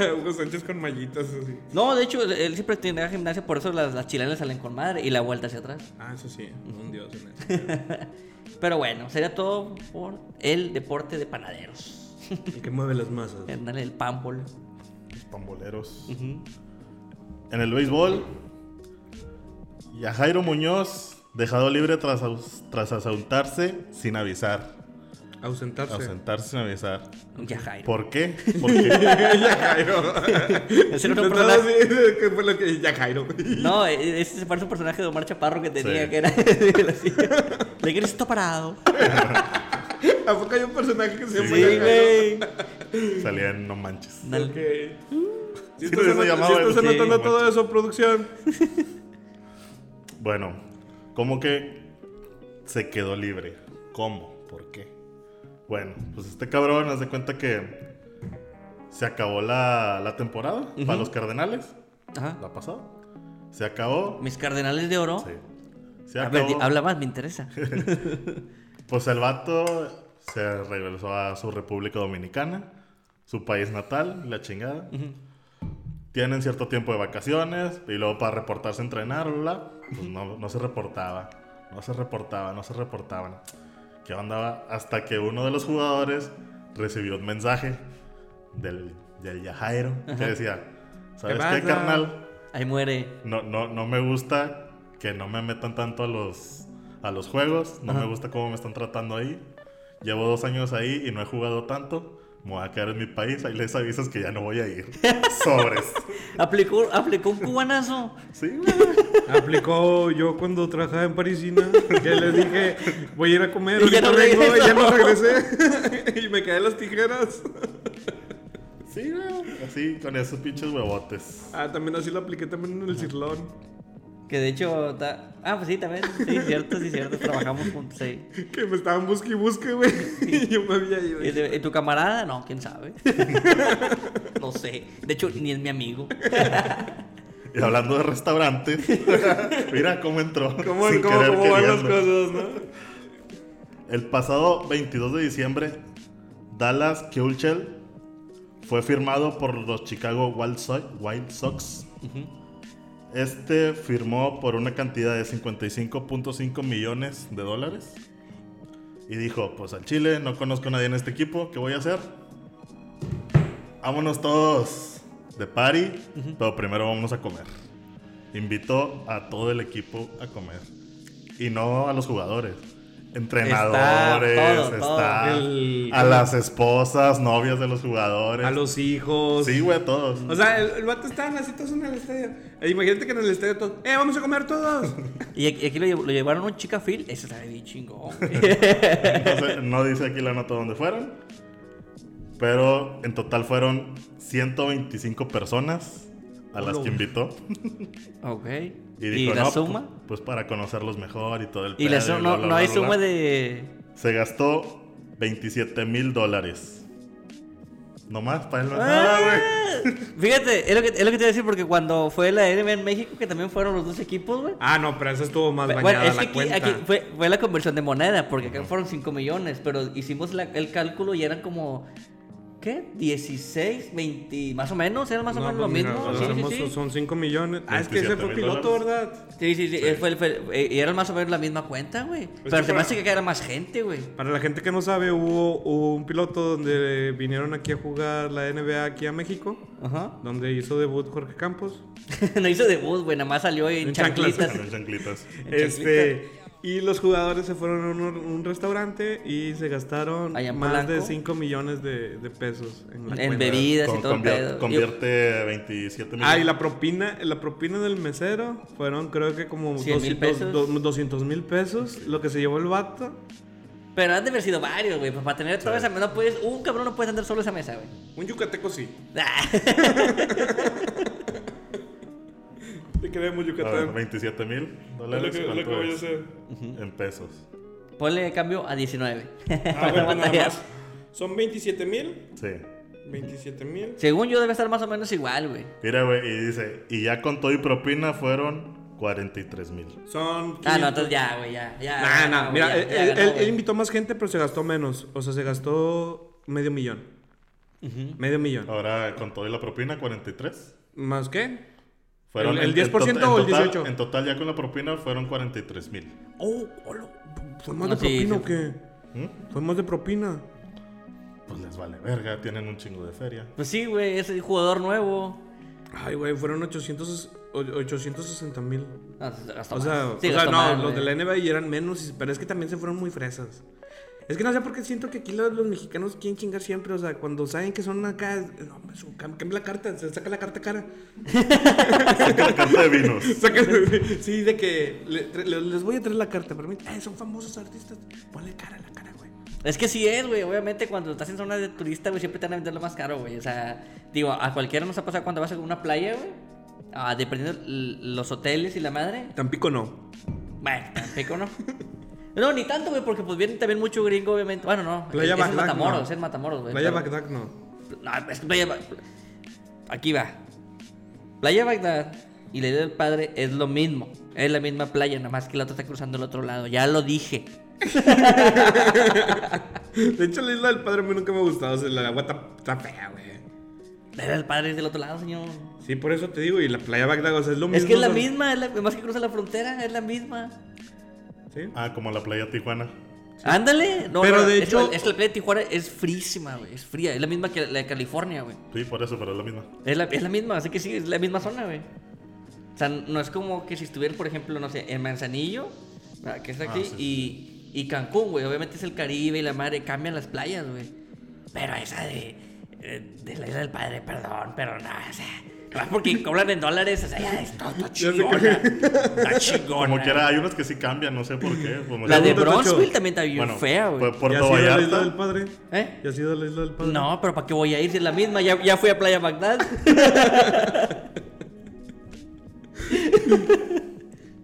a Hugo Sánchez con mallitas así.
No, de hecho, él- siempre tenía gimnasia, por eso las, las chilenas salen con madre y la vuelta hacia atrás.
Ah, eso sí, un dios en eso.
Pero bueno, sería todo por el deporte de panaderos.
El que mueve las masas.
El pámbol.
Los pamboleros. En el béisbol, Yajairo Muñoz, dejado libre tras, tras asaltarse sin avisar.
Ausentarse.
Ausentarse sin avisar.
Ya, Jairo.
¿Por qué? Porque
ya Jairo.
Ese era personaje.
¿Qué fue lo que.? Ya Jairo.
No, e- ese se parece un personaje de Omar Chaparro que tenía,
Sí.
que era de esto parado.
¿A poco hay un personaje que se llama
Sí,
Ya Jairo?
güey.
salía en No Manches.
Dale.
Ok. Si
Sí,
estás,
se
anot-
llamaba
si estás
el-
anotando
sí,
todo eso, producción.
Bueno, ¿cómo que se quedó libre? ¿Cómo? ¿Por qué? Bueno, pues este cabrón, haz de cuenta que se acabó la, la temporada para los Cardenales,
Ajá.
la pasada. Se acabó.
Mis cardenales de oro.
Sí. Se
A ver,
acabó.
di- habla más, me interesa.
Pues el vato se regresó a su República Dominicana, su país natal, la chingada. Tienen cierto tiempo de vacaciones y luego para reportarse a entrenar, bla, pues no, no se reportaba. No se reportaba, no se reportaban. ¿Qué onda? Hasta que uno de los jugadores recibió un mensaje del, del Yajairo que decía, ¿sabes
¿Qué
carnal?
Ahí muere.
No, no, no me gusta que no me metan tanto a los, a los juegos. No me gusta cómo me están tratando ahí. Llevo dos años ahí y no he jugado tanto. Me voy a quedar en mi país. Ahí les avisas que ya no voy a ir. Sobres.
Aplicó, aplicó un cubanazo.
Sí, güey.
Aplicó yo cuando trabajaba en Parisina, que les dije, voy a ir a comer,
Y ya no
vengo, y ya no regresé. y me caí las tijeras.
Sí, güey. Así, con esos pinches huevotes.
Ah, también así lo apliqué también en el cirlón.
Que de hecho. ta- Ah, pues sí, también. Sí, cierto, sí, cierto. Trabajamos juntos, sí.
Que me estaban busque y busque, güey. y yo me había ido.
¿Y, y tu camarada? No, quién sabe. no sé. De hecho, ni es mi amigo.
Y hablando de restaurantes, mira cómo entró.
¿Cómo,
sin
cómo,
querer
cómo van las cosas, no?
El pasado 22 de diciembre, Dallas Keuchel fue firmado por los Chicago Wild Sox. Wild Sox. Este firmó por una cantidad de 55.5 millones de dólares. Y dijo, pues al Chile, no conozco a nadie en este equipo, ¿qué voy a hacer? Vámonos todos de party, pero primero vámonos a comer. Invitó a todo el equipo a comer. Y no a los jugadores. Entrenadores,
todo.
está
El-
a las esposas, novias de los jugadores.
A los hijos.
Sí, güey, todos.
O sea, el, el vato estaban así todos en el estadio. E imagínate que en el estadio todos, ¡eh, vamos a comer todos!
Y aquí, aquí lo, llev- lo llevaron a un chica Phil. Eso está bien chingón.
Entonces, no dice aquí la nota dónde fueron. Pero en total fueron 125 personas a las que invitó.
ok.
Y
¿Y,
dijo,
la
no,
suma?
Pues, pues para conocerlos mejor y todo el
y la
pedo
su-
bla,
no, no hay suma de.
Se gastó 27 mil dólares. Nomás para él. no-
Ah,
güey.
Fíjate, es lo, que, es lo que te iba a decir porque cuando fue la NBA en México, que también fueron los dos equipos, güey.
Ah, no, pero esa estuvo más
Bueno,
bañada
es que
la
aquí,
cuenta.
aquí fue, fue la conversión de moneda, porque acá fueron 5 millones, pero hicimos la- el cálculo y eran como, ¿qué? 16, 20, más o menos, eran más o
No,
menos lo
pues mira,
mismo. Sí, sí, sí.
Son 5 millones. Ah, es que ese fue
27,000
piloto,
dólares.
¿verdad?
Sí, sí, sí, fue, el- fue eh, y era más o menos la misma cuenta, güey. Pero se me
para-
hace que era más gente, güey.
Para la gente que no sabe, hubo, hubo un piloto donde vinieron aquí a jugar la NBA aquí a México,
Ajá.
donde hizo debut Jorge Campos.
no hizo debut, güey, nada más salió en,
En chanclas.
chanclitas.
Con chanclitas.
Este, y los jugadores se fueron a un, un restaurante y se gastaron
Allá en
más de
Polanco.
5 millones de, de pesos en la
En
cuenta.
bebidas y
Con-
todo el
convier-
pedo.
Convierte 27 millones.
Ah, y la propina, la propina del mesero fueron creo que como
100 mil pesos.
200 mil pesos, lo que se llevó el vato.
Pero han de haber sido varios, güey. pues Para tener toda esa mesa, no puedes, un cabrón no puede andar solo esa mesa, güey.
Un yucateco sí.
Ah,
Te queremos Yucatán.
27 mil
Es
dólares.
lo que, lo
¿cuánto
que voy a hacer.
En pesos.
Ponle cambio a 19.
Ah, bueno, nada más. Son 27 mil.
Sí.
27 mil.
Según yo debe estar más o menos igual, güey.
Mira, güey, y dice, y ya con todo y propina fueron 43 mil.
Son.
Ah,
500.
no, entonces ya, güey, ya. ya
Nah, nah,
güey,
mira,
ya,
él,
ya
él-
ganó,
él
güey.
invitó más gente, pero se gastó menos. O sea, se gastó medio millón. Medio millón.
Ahora con todo y la propina, 43.
¿Más qué?
Fueron
¿El- el
en- en
10%
to-
o el
en total-
18?
En total, ya con la propina fueron 43 mil.
Oh, hola. ¿Fue más de
sí,
propina qué?
¿Mm?
Fue más de propina.
Pues les vale verga, tienen un chingo de feria.
Pues sí, güey, es el jugador nuevo.
Ay, güey, fueron 800, o- 860 mil.
Ah, se gastó
O sea,
Sí,
o sea no, los de la NBA eran menos, pero es que también se fueron muy fresas. Es que no sé por qué siento que aquí los, los mexicanos quieren chingar siempre. O sea, cuando saben que son acá. No, cambia la carta, se saca la carta cara.
Saca la carta de vinos.
Saca- sí, de que le- tra- le- les voy a traer la carta. Pero eh, son famosos artistas. Ponle cara a la cara, güey.
Es que sí es, güey. Obviamente, cuando estás en zona de turista, güey, siempre te van a vender lo más caro, güey. O sea, digo, a cualquiera nos ha pasado cuando vas a una playa, güey. Ah, dependiendo los hoteles y la madre.
Tampico no.
Bueno, tampoco no. No, ni tanto, güey, porque pues viene también mucho gringo, obviamente. Bueno, no.
Playa
es, es en Matamoros,
no.
es en Matamoros, güey.
Playa
pero-
Bagdad no.
No, es que Playa Ba- Aquí va. Playa Bagdad y la isla del padre es lo mismo. Es la misma playa, nada más que la otra está cruzando el otro lado. Ya lo dije.
De hecho, la isla del padre a mí nunca me ha gustado. O sea, la agua está, está fea, güey.
La isla del padre es del otro lado, señor.
Sí, por eso te digo. Y la playa Bagdad, o sea, es lo mismo.
Es que es la misma, es la, más que cruza la frontera, es la misma.
Sí.
Ah, como la playa Tijuana.
Ándale. No,
Pero
no,
de
es
hecho-
que- es la playa de Tijuana es frísima, güey. Es fría. Es la misma que la de California, güey.
Sí, por eso, pero es la misma.
Es la, es la misma, así que sí, es la misma zona, güey. O sea, no es como que si estuvieras, por ejemplo, no sé, en Manzanillo, ¿verdad? que es aquí,
Ah,
y, y Cancún, güey. Obviamente es el Caribe y la madre, cambian las playas, güey. Pero esa de, eh, de la isla del padre, perdón, pero no, o sea, porque cobran en dólares, o sea, ya es todo, todo chingona. Está chingona.
Como quiera, hay unas que sí cambian, no sé por qué. Como
La de. Bronzeville también está bien
Bueno,
fea, güey.
fue
¿Ya
Puerto
has ido a la isla
Vallarta.
del padre?
¿Eh?
¿Ya has ido a la isla del padre?
No, pero ¿para qué voy a ir si es la misma? Ya, ya fui a Playa Bagdad.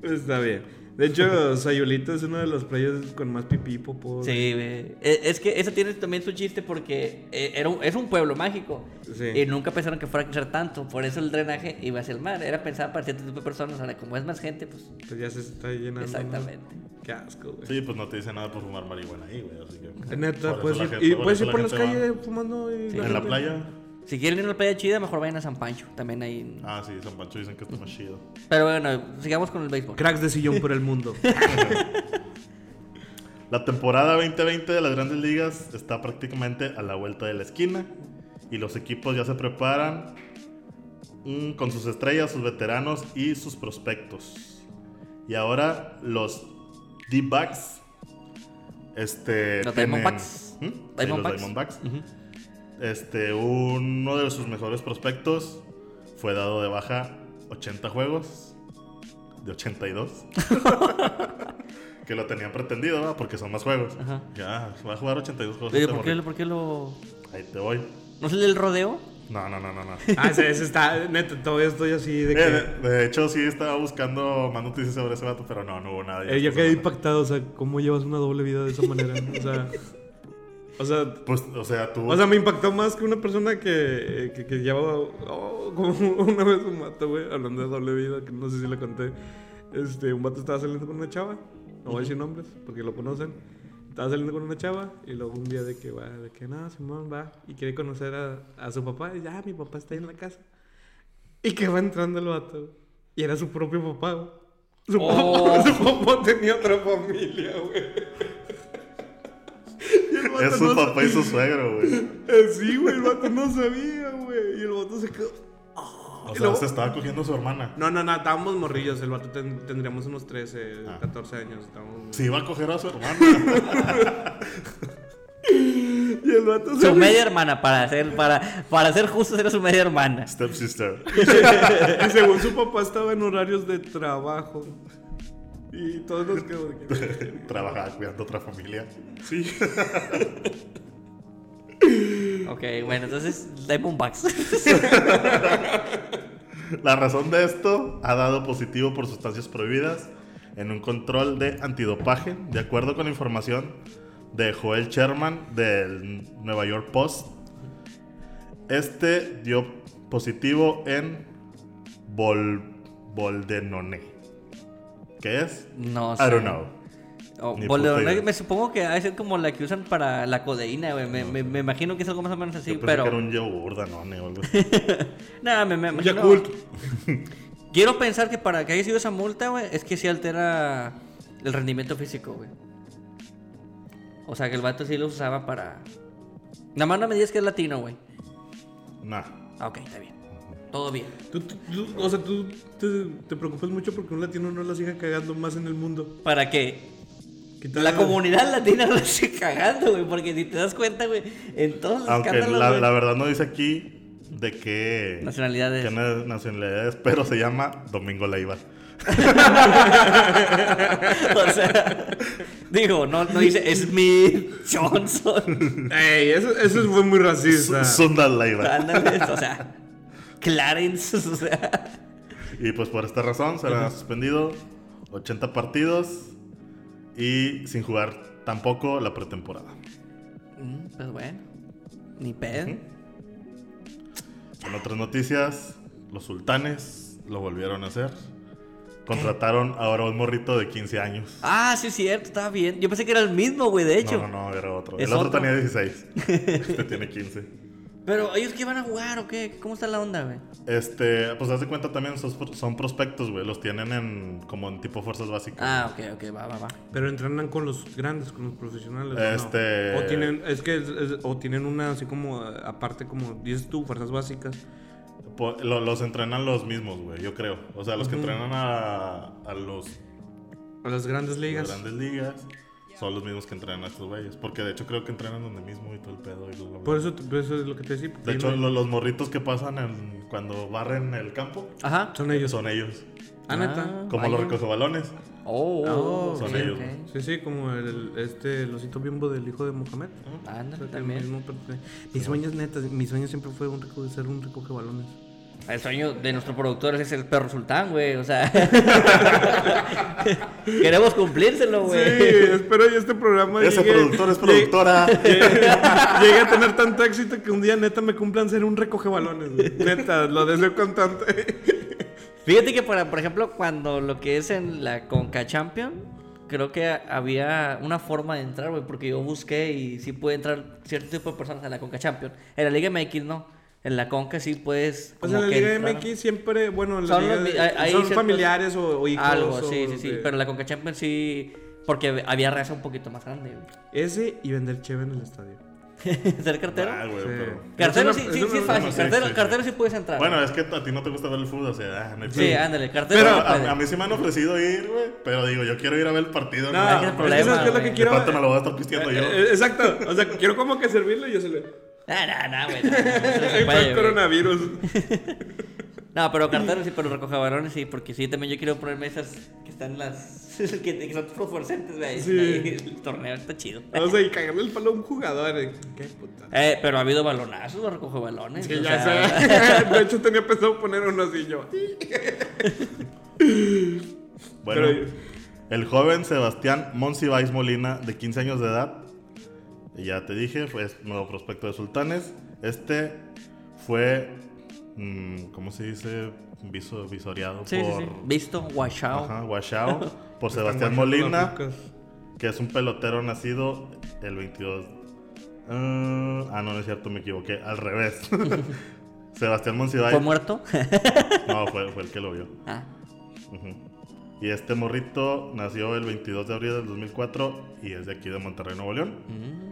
Está bien. De hecho, Sayulita es una de las playas con más pipí, popó.
Sí, güey. E- Es que eso tiene también su chiste porque eh, era un- es un pueblo mágico.
Sí.
Y nunca pensaron que fuera a crecer tanto. Por eso el drenaje iba hacia el mar. Era pensado para cierto tipo de personas. Ahora, como es más gente, pues.
Pues ya se está llenando.
Exactamente.
Qué asco, güey.
Sí, pues no te dice nada por fumar marihuana ahí, güey. Así que.
Neta, puedes ir,
gente-
y
por
puedes ir por las
va.
calles fumando y la
En la playa.
Si quieren ir a una playa chida, mejor vayan a San Pancho. También ahí.
Ah, sí, San Pancho dicen que está más chido.
Pero bueno, sigamos con el béisbol.
Cracks de sillón por el mundo.
La temporada 2020 de las grandes ligas está prácticamente a la vuelta de la esquina y los equipos ya se preparan mm, con sus estrellas, sus veteranos y sus prospectos. Y ahora los D-Backs este,
Los
tienen-
Diamondbacks.
¿Mm? Sí,
Diamondbacks.
los Diamondbacks.
Ujú.
Este, uno de sus mejores prospectos fue dado de baja 80 juegos de 82. que lo tenían pretendido, ¿verdad? Porque son más juegos.
Ajá.
Ya, va a jugar 82 juegos.
Oye,
este
¿por qué, ¿por qué lo.?
Ahí te voy.
¿No es el del rodeo?
No, no, no, no, no.
ah, ese, ese está. Neta, todavía estoy así de
Eh,
que.
de, de hecho, sí estaba buscando más noticias sobre ese vato, pero no, no hubo nada.
Eh, yo quedé
semana.
impactado, o sea, ¿cómo llevas una doble vida de esa manera? O sea. O sea.
Pues, o sea, tú.
O sea, me impactó más que una persona que, que, que lleva oh, como una vez un vato, güey, hablando de doble vida, que no sé si le conté. Este, un vato estaba saliendo con una chava, no voy a decir nombres porque lo conocen. Estaba saliendo con una chava y luego un día de que va, de que no, Simón va y quiere conocer a, a su papá y ya, ah, mi papá está ahí en la casa. Y que va entrando el vato y era su propio papá, güey. Su,
Oh.
papá, su papá tenía otra familia, güey. Vato
es su
no
papá y su suegro, güey.
eh, Sí, güey, el vato no sabía, güey. Y el vato se quedó.
O
Y
sea,
luego-
se estaba cogiendo a su hermana.
No, no, no, estábamos morrillos. El vato ten- tendríamos unos 13,
Ah.
14 años. Estábamos...
Se iba a coger a su hermana.
Y el vato se.
Su media hermana, para ser, para, para ser justos, era su media hermana.
Stepsister.
y según su papá estaba en horarios de trabajo. Y todos nos quedamos de que.
Trabajaba cuidando a otra familia.
Sí.
Ok, bueno, entonces Diamondbacks.
La razón de esto ha dado positivo por sustancias prohibidas en un control de antidopaje, de acuerdo con información de Joel Sherman del Nueva York Post. Este dio positivo en Bol Boldenone. ¿Qué es?
No
I
sé.
don't know.
Oh, Bolderone, me supongo que debe ser como la que usan para la codeína, güey. Me, me, me imagino que es algo más o menos así,
Yo pensé
pero.
que era un yogur Danone o algo así.
Nada, me, me imagino.
Yakult.
Quiero pensar que para que haya sido esa multa, güey, es que sí altera el rendimiento físico, güey. O sea, que el vato sí lo usaba para. Nada más no me digas que es latino, güey.
Nah.
Ah, ok, está bien. Todo bien.
Tú, tú- tú- o sea, tú te, te preocupas mucho porque un latino no la siga cagando más en el mundo.
¿Para qué? La comunidad latina lo sigue cagando, güey, porque si te das cuenta, güey, en todos los
Aunque la, la verdad no dice aquí de qué
nacionalidades.
qué na- nacionalidad es, pero se llama Domingo Leiva.
o sea, digo, no, no dice Smith, Johnson,
Ey, eso, eso fue muy racista.
Sundal Leiva.
o sea, Clarence, o sea,
Y pues por esta razón será suspendido 80 partidos y sin jugar tampoco la pretemporada.
mm, pues bueno, ni pedo.
En otras noticias, los sultanes lo volvieron a hacer. Contrataron ahora un morrito de 15 años.
Ah, sí, es cierto, estaba bien. Yo pensé que era el mismo, güey, de hecho.
No, no, no, era otro.
¿Es
El otro,
otro?
tenía 16. Este tiene 15.
Pero ellos que van a jugar o qué? ¿Cómo está la onda, güey?
Este, pues haz de cuenta también son, son prospectos, güey. Los tienen en como en tipo fuerzas básicas.
Ah, ok, ok, va, va, va.
Pero entrenan con los grandes, con los profesionales. ¿o no?
Este-
O tienen, es que, es- es- o tienen una así como, eh, aparte como, dices tú, fuerzas básicas.
Po- lo- los entrenan los mismos, güey, yo creo. O sea, los que entrenan a, a los
A las grandes ligas.
grandes ligas son los mismos que entrenan a estos güeyes. Porque de hecho creo que entrenan donde mismo y todo el pedo. y bla, bla, bla.
Por eso, eso es lo que te decía. porque
de hecho, lo-
no-
los morritos que pasan en- cuando barren el campo
Ajá.
son ellos.
son ellos.
Ah, neta.
Como
vaya.
los recoge balones.
Oh,
Oh,
son
ok,
ellos,
ok.
Sí, sí, como el, este, el osito bimbo del hijo de Mohamed.
Ándale,
O sea, que el
también.
mismo pertenece- Mi sueño es neta, mi sueño siempre fue un reco- ser un recoge balones.
El sueño de nuestro productor es el perro sultán, güey. O sea, queremos cumplírselo,
Sí,
güey.
espero y este programa
Ese
llegue-
productor es
llegue-
productora.
Llegue a tener tanto éxito que un día neta me cumplan ser un recoge balones. güey. Neta, lo deseo constante.
Fíjate que, por, por ejemplo, cuando lo que es en la Conca Champion, creo que había una forma de entrar, güey, porque yo busqué y sí puede entrar cierto tipo de personas a la Conca Champion. En la Liga MX no. En la Conca sí puedes.
Pues en la Liga. MX siempre, bueno, en la
Son
Liga
los mi-
de-
hay- hay
son
ciertos-
familiares o, o hijos.
Algo,
o
sí, sí, sí.
de-
Pero en la Conca Champion sí. Porque había raza un poquito más grande, güey.
Ese y vender cheve en el estadio.
¿Ser cartero?
Ah, güey,
Sí.
pero-
Cartero sí, sí,
es
sí, es
una-
fácil.
sí,
cartero,
sí,
cartero
sí.
puedes entrar.
Bueno, es que a ti no te gusta ver el fútbol, o sea, ah, no hay
sí, ándale, cartero
Pero a, a mí sí me han ofrecido ir, güey. Pero digo, yo quiero ir a ver el partido.
No,
hay que
es que
problema,
¿sabes qué es lo que quiero?
De me lo voy a estar pisteando yo.
Eh, eh, exacto. O sea, quiero como que servirlo y yo se le.
Ah, no, no, güey. no, no, no
coronavirus.
No, pero carteros sí, pero recoge balones sí, porque sí, también yo quiero ponerme esas que están las. que, que son fluorescentes, güey.
Sí.
El torneo está chido.
O sea, y cagarle el palo a un jugador. eh, Qué puta.
Eh, pero ha habido balonazos, de recoge balones.
Sí, ya
sea,
sé. De hecho, tenía pensado poner uno así yo.
Bueno,
Pero-
el joven Sebastián Monsiváis Molina, de 15 años de edad, ya te dije, fue nuevo prospecto de Sultanes. Este fue, mm, ¿cómo se dice? Viso, visoreado
sí,
por
sí. Visto, guachao.
Ajá, Guachao, por Sebastián Molina, que es un pelotero nacido el 22. Ah, ah, no, no es cierto, me equivoqué, al revés. Sebastián Monsiváis.
¿Fue muerto?
No, fue, fue el que lo vio.
ah.
Y este morrito nació el 22 de abril del 2004 y es de aquí de Monterrey, Nuevo León.
Mm.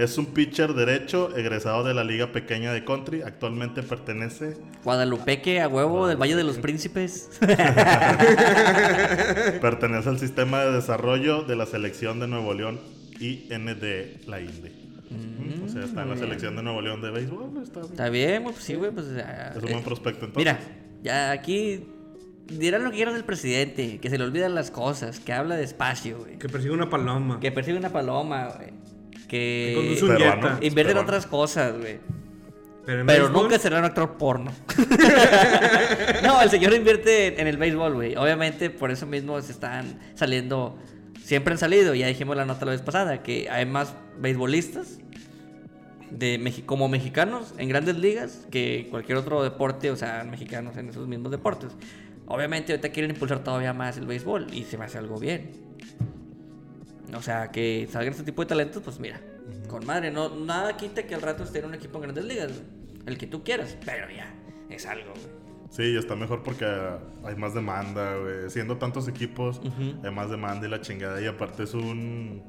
Es un pitcher derecho egresado de la Liga Pequeña de Country. Actualmente pertenece
Guadalupeque a huevo del Valle de los Príncipes.
pertenece al sistema de desarrollo de la selección de Nuevo León IND, la INDE. O sea, está en la
bien.
selección de Nuevo León de béisbol. Está bien.
Está bien, pues sí, güey, pues. ah,
Es un
eh,
buen prospecto entonces.
Mira, ya aquí dirán lo que quieran del presidente, que se le olvidan las cosas, que habla despacio, güey.
Que persigue una paloma.
Que persigue una paloma, güey.
Que un
Peruano.
Invierte en otras cosas, güey.
Pero,
Pero nunca será un actor porno. no, el señor invierte en el béisbol, güey. Obviamente, por eso mismo se están saliendo. Siempre han salido, ya dijimos la nota la vez pasada, que hay más beisbolistas de Mexi- como mexicanos en grandes ligas que cualquier otro deporte, o sea, mexicanos en esos mismos deportes. Obviamente ahorita quieren impulsar todavía más el béisbol y se me hace algo bien. O sea, que salgan este tipo de talentos, pues mira, con madre, no, nada quita que al rato esté en un equipo en grandes ligas, güey. el que tú quieras, pero ya, es algo, güey.
Sí, y está mejor porque hay más demanda, güey. Siendo tantos equipos, hay más demanda y la chingada. Y aparte es un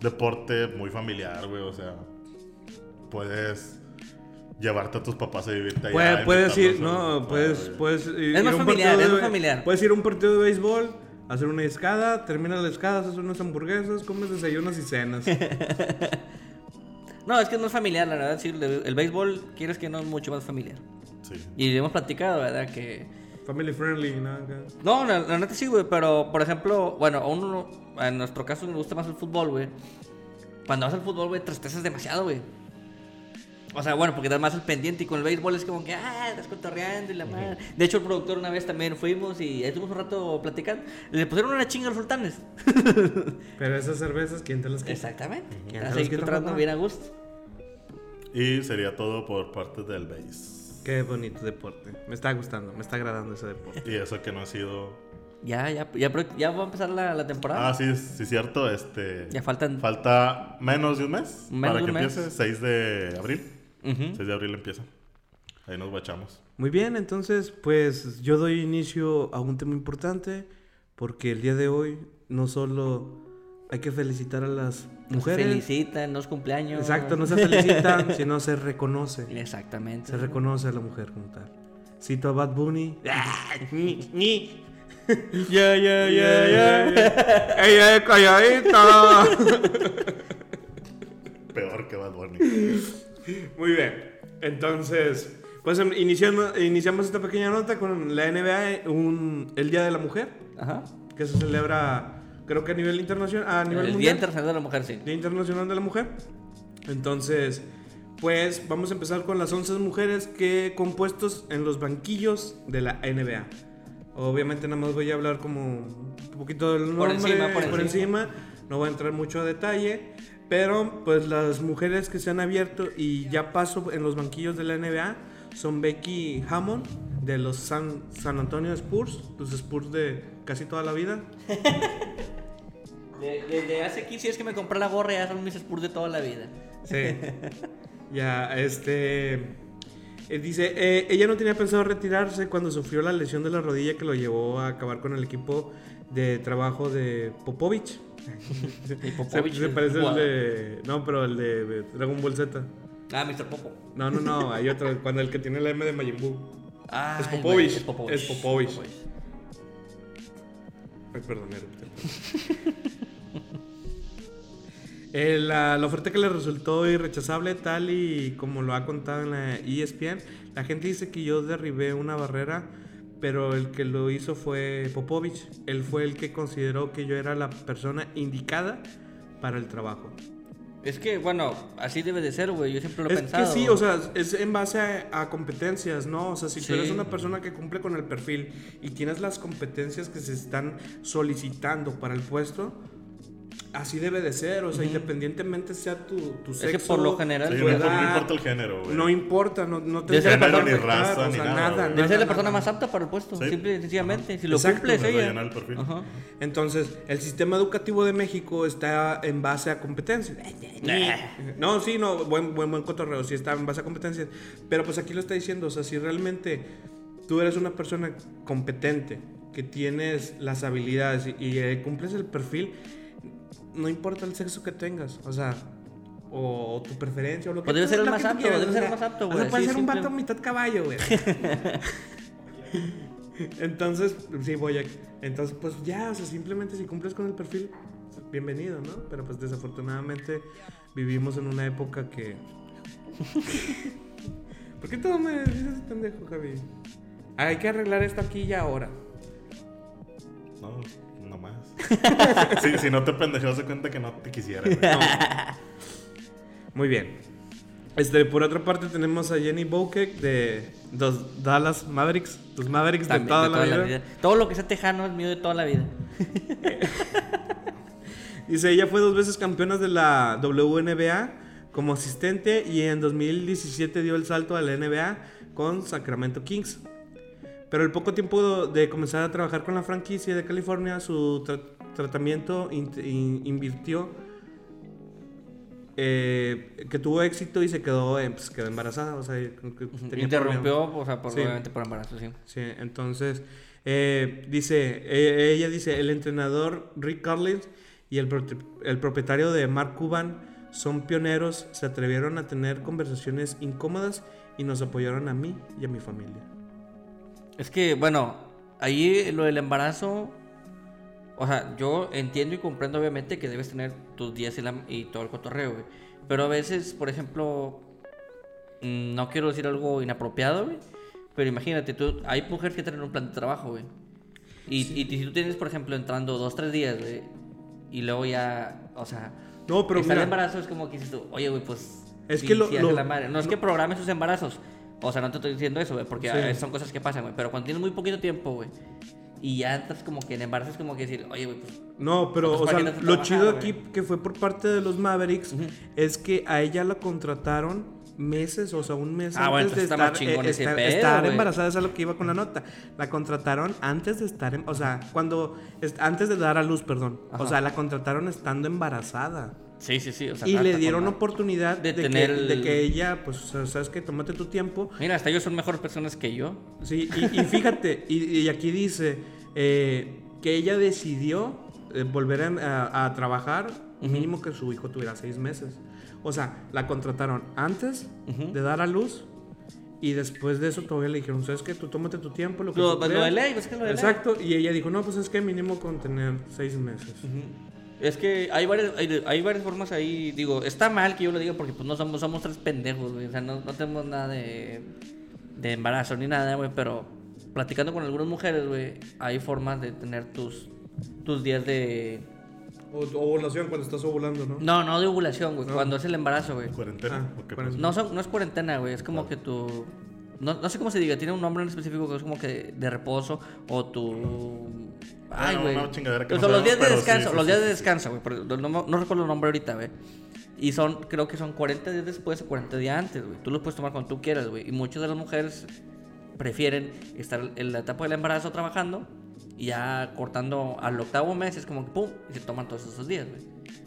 deporte muy familiar, güey. O sea, puedes llevarte a tus papás a vivirte allá.
Puede- puedes ir, no, puedes, puedes ir
Es más familiar, es más familiar.
Puedes ir a un partido de béisbol hacer una escada, terminas la escada, haces unas hamburguesas, comes desayunos y cenas.
No, es que no es familiar, la verdad. Sí, el, el béisbol, quieres que no es mucho más familiar.
Sí.
Y hemos platicado, ¿verdad? Que.
Family friendly, ¿no?
No, la, la neta sí, güey. Pero, por ejemplo, bueno, a uno, en nuestro caso, nos gusta más el fútbol, güey. Cuando vas al fútbol, güey, tristezas demasiado, güey. O sea, bueno, porque das más el pendiente y con el béisbol es como que, ah, estás cotorreando y la madre. De hecho, el productor una vez también fuimos y estuvimos un rato platicando. Le pusieron una chinga a los sultanes.
Pero esas cervezas, ¿quién te las quita?
Exactamente.
¿Quién
Así
te
que tratando bien a gusto.
Y sería todo por parte del base.
Qué bonito deporte. Me está gustando, me está agradando ese deporte.
Y eso que no ha sido.
Ya, ya, ya, va a empezar la, la temporada.
Ah, sí, sí, cierto. Este.
Ya faltan.
Falta menos de un mes
Menos
para
de
que
mes.
empiece. 6 de abril.
Ujú.
6 de abril empieza. Ahí nos guachamos.
Muy bien, entonces, pues yo doy inicio a un tema importante porque el día de hoy no solo hay que felicitar a las
Nos
mujeres.
felicitan, los cumpleaños.
Exacto, no se felicitan, sino se reconoce.
Exactamente.
Se reconoce a la mujer como tal. Cito a Bad Bunny. Ni, ni.
Ya, ya, ya, ya.
¡Ella es calladita!
Peor que Bad Bunny.
Muy bien. Entonces, pues em, iniciando, iniciamos esta pequeña nota con la NBA, un, el Día de la Mujer,
Ajá.
que se celebra, creo que a nivel internacional, a nivel
El Día
mundial.
Internacional de la Mujer, sí.
Día Internacional de la Mujer. Entonces, pues vamos a empezar con las 11 mujeres que compuestos en los banquillos de la NBA. Obviamente nada más voy a hablar como un poquito del
Por
nombre,
encima, por
encima. No voy a entrar mucho a detalle, pero pues las mujeres que se han abierto y ya paso en los banquillos de la NBA son Becky Hammond de los San, San Antonio Spurs, los Spurs de casi toda la vida.
De- Desde hace 15 días que me compré la gorra, ya son mis Spurs de toda la vida.
Sí. ya, este. eh, dice, eh, ella no tenía pensado retirarse cuando sufrió la lesión de la rodilla que lo llevó a acabar con el equipo de trabajo de Popovich.
Popovich
se, se parece el de. No, pero el de Dragon Ball Z.
Ah, Mr. Popo.
No, no, no, hay otro. cuando el que tiene la M de Majin Buu.
Ah,
Es Popovich.
Es Popovich.
Es Popovich. Ay, perdón, era Eh, la, la oferta que le resultó irrechazable, tal y como lo ha contado en la ESPN, la gente dice que yo derribé una barrera, pero el que lo hizo fue Popovich. Él fue el que consideró que yo era la persona indicada para el trabajo.
Es que, bueno, así debe de ser, güey. Yo siempre lo he
Es
pensado.
que sí, o sea, es en base a, a competencias, ¿no? O sea, si
Sí.
tú eres una persona que cumple con el perfil y tienes las competencias que se están solicitando para el puesto, así debe de ser, o sea, independientemente sea tu, tu
Es
sexo.
que por lo general,
Sí,
tu
no,
edad,
no importa el género, güey.
No importa, no, no te
género,
ni
afectar,
raza,
o
ni
sea,
nada.
Debe ser la persona
nada.
más apta para el puesto.
Sí.
Simple y sencillamente. Si lo
Exacto,
cumples, ella.
el perfil.
Ajá.
Entonces, el sistema educativo de México está en base a competencias. No, sí, no, buen, buen, buen cotorreo, sí está en base a competencias. Pero pues aquí lo está diciendo, o sea, si realmente tú eres una persona competente, que tienes las habilidades y, y, eh, cumples el perfil, no importa el sexo que tengas, o sea, o, tu preferencia o lo que tú-
ser el
lo
más apto, ser
sea,
el más apto,
O sea,
güey,
puede
sí,
ser un
simple-
vato mitad caballo, güey. Entonces, sí, voy a. Entonces, pues ya, o sea, simplemente si cumples con el perfil, bienvenido, ¿no? Pero pues desafortunadamente vivimos en una época que. ¿Por qué todo me dices pendejo, Javi? Hay que arreglar esto aquí y ahora.
No, si, si no te pendejeas, de cuenta que no te quisiera.
Muy bien. Este, por otra parte tenemos a Jenny Bokek de los Dallas Mavericks, los Mavericks de toda,
de
la,
toda
vida.
la vida. Todo lo que sea tejano es mío de toda la vida.
Dice, ella fue dos veces campeona de la WNBA como asistente y en 2017 dio el salto a la NBA con Sacramento Kings. Pero al poco tiempo de comenzar a trabajar con la franquicia de California, su tra- tratamiento in- in- invirtió, eh, que tuvo éxito y se quedó, eh, pues, quedó embarazada. O sea,
Interrumpió, o sea, por,
Sí.
obviamente por embarazo, sí.
Sí, entonces eh, dice, eh, ella dice, el entrenador Rick Carlins y el, prote- el propietario de Mark Cuban son pioneros, se atrevieron a tener conversaciones incómodas y nos apoyaron a mí y a mi familia.
Es que, bueno, ahí lo del embarazo, O sea, yo entiendo y comprendo obviamente que debes tener tus días y, la- y todo el cotorreo, güey. Pero a veces, por ejemplo, mm, no quiero decir algo inapropiado, güey. Pero imagínate, tú, hay mujeres que tienen un plan de trabajo, güey. Y, y si tú tienes, por ejemplo, entrando dos, tres días, güey. Y luego ya, o sea,
No, pero
está el
mira,
embarazo es como que dices tú, oye, güey, pues.
Es que lo- lo-
la madre. No es que programes sus embarazos. O sea, no te estoy diciendo eso, güey, porque
Sí.
eh, son cosas que pasan, güey. Pero cuando tienes muy poquito tiempo, güey. Y ya entras como que en embarazo es como que decir, oye, güey, pues.
No, pero,
Otros
o sea, lo
trabajar,
chido aquí que fue por parte de los Mavericks es que a ella la contrataron meses, o sea, un mes
Ah, bueno,
antes de estar, eh,
ese
estar,
pedo,
estar
güey.
embarazada, es a lo que iba con la nota. La contrataron antes de estar, en- o sea, cuando, es- antes de dar a luz, perdón. O sea, la contrataron estando embarazada.
Sí, sí, sí. O sea,
y le dieron oportunidad
De
de,
tener
que, de que ella, pues, sabes que tómate tu tiempo.
Mira, hasta ellos son mejores personas que yo.
Sí, y, y fíjate, y, y aquí dice eh, que ella decidió eh, volver a, trabajar mínimo que su hijo tuviera seis meses. O sea, la contrataron antes de dar a luz y después de eso todavía le dijeron, ¿sabes qué? Tú tómate tu tiempo, lo que
Lo,
tú
lo de
creas".
ley, pues que lo de ley.
Exacto, y ella dijo, no, pues es que mínimo con tener seis meses.
Es que hay varias, hay, hay varias formas ahí. Digo, está mal que yo lo diga porque pues no somos, somos tres pendejos, güey. O sea, no, no tenemos nada de, de embarazo ni nada, güey. Pero platicando con algunas mujeres, güey, hay formas de tener tus, tus días de...
O ovulación cuando estás ovulando, ¿no?
No, no de ovulación, güey. Cuando es el embarazo, güey.
¿Cuarentena?
Ah,
¿O qué
cuarentena.
pasó?
No, son, no es cuarentena, güey. Es como que tu... No, no sé cómo se diga. Tiene un nombre en específico que es como que de reposo o tu... Ay, güey.
no
sea, los días de descanso.
sí,
los
sí,
días
sí.
de descanso, güey. No, no- no recuerdo el nombre ahorita, güey. Y son, creo que son 40 días después o 40 días antes, güey. Tú los puedes tomar cuando tú quieras, güey. Y muchas de las mujeres prefieren estar en la etapa del embarazo trabajando y ya cortando al octavo mes es como que pum, y se toman todos esos días, güey.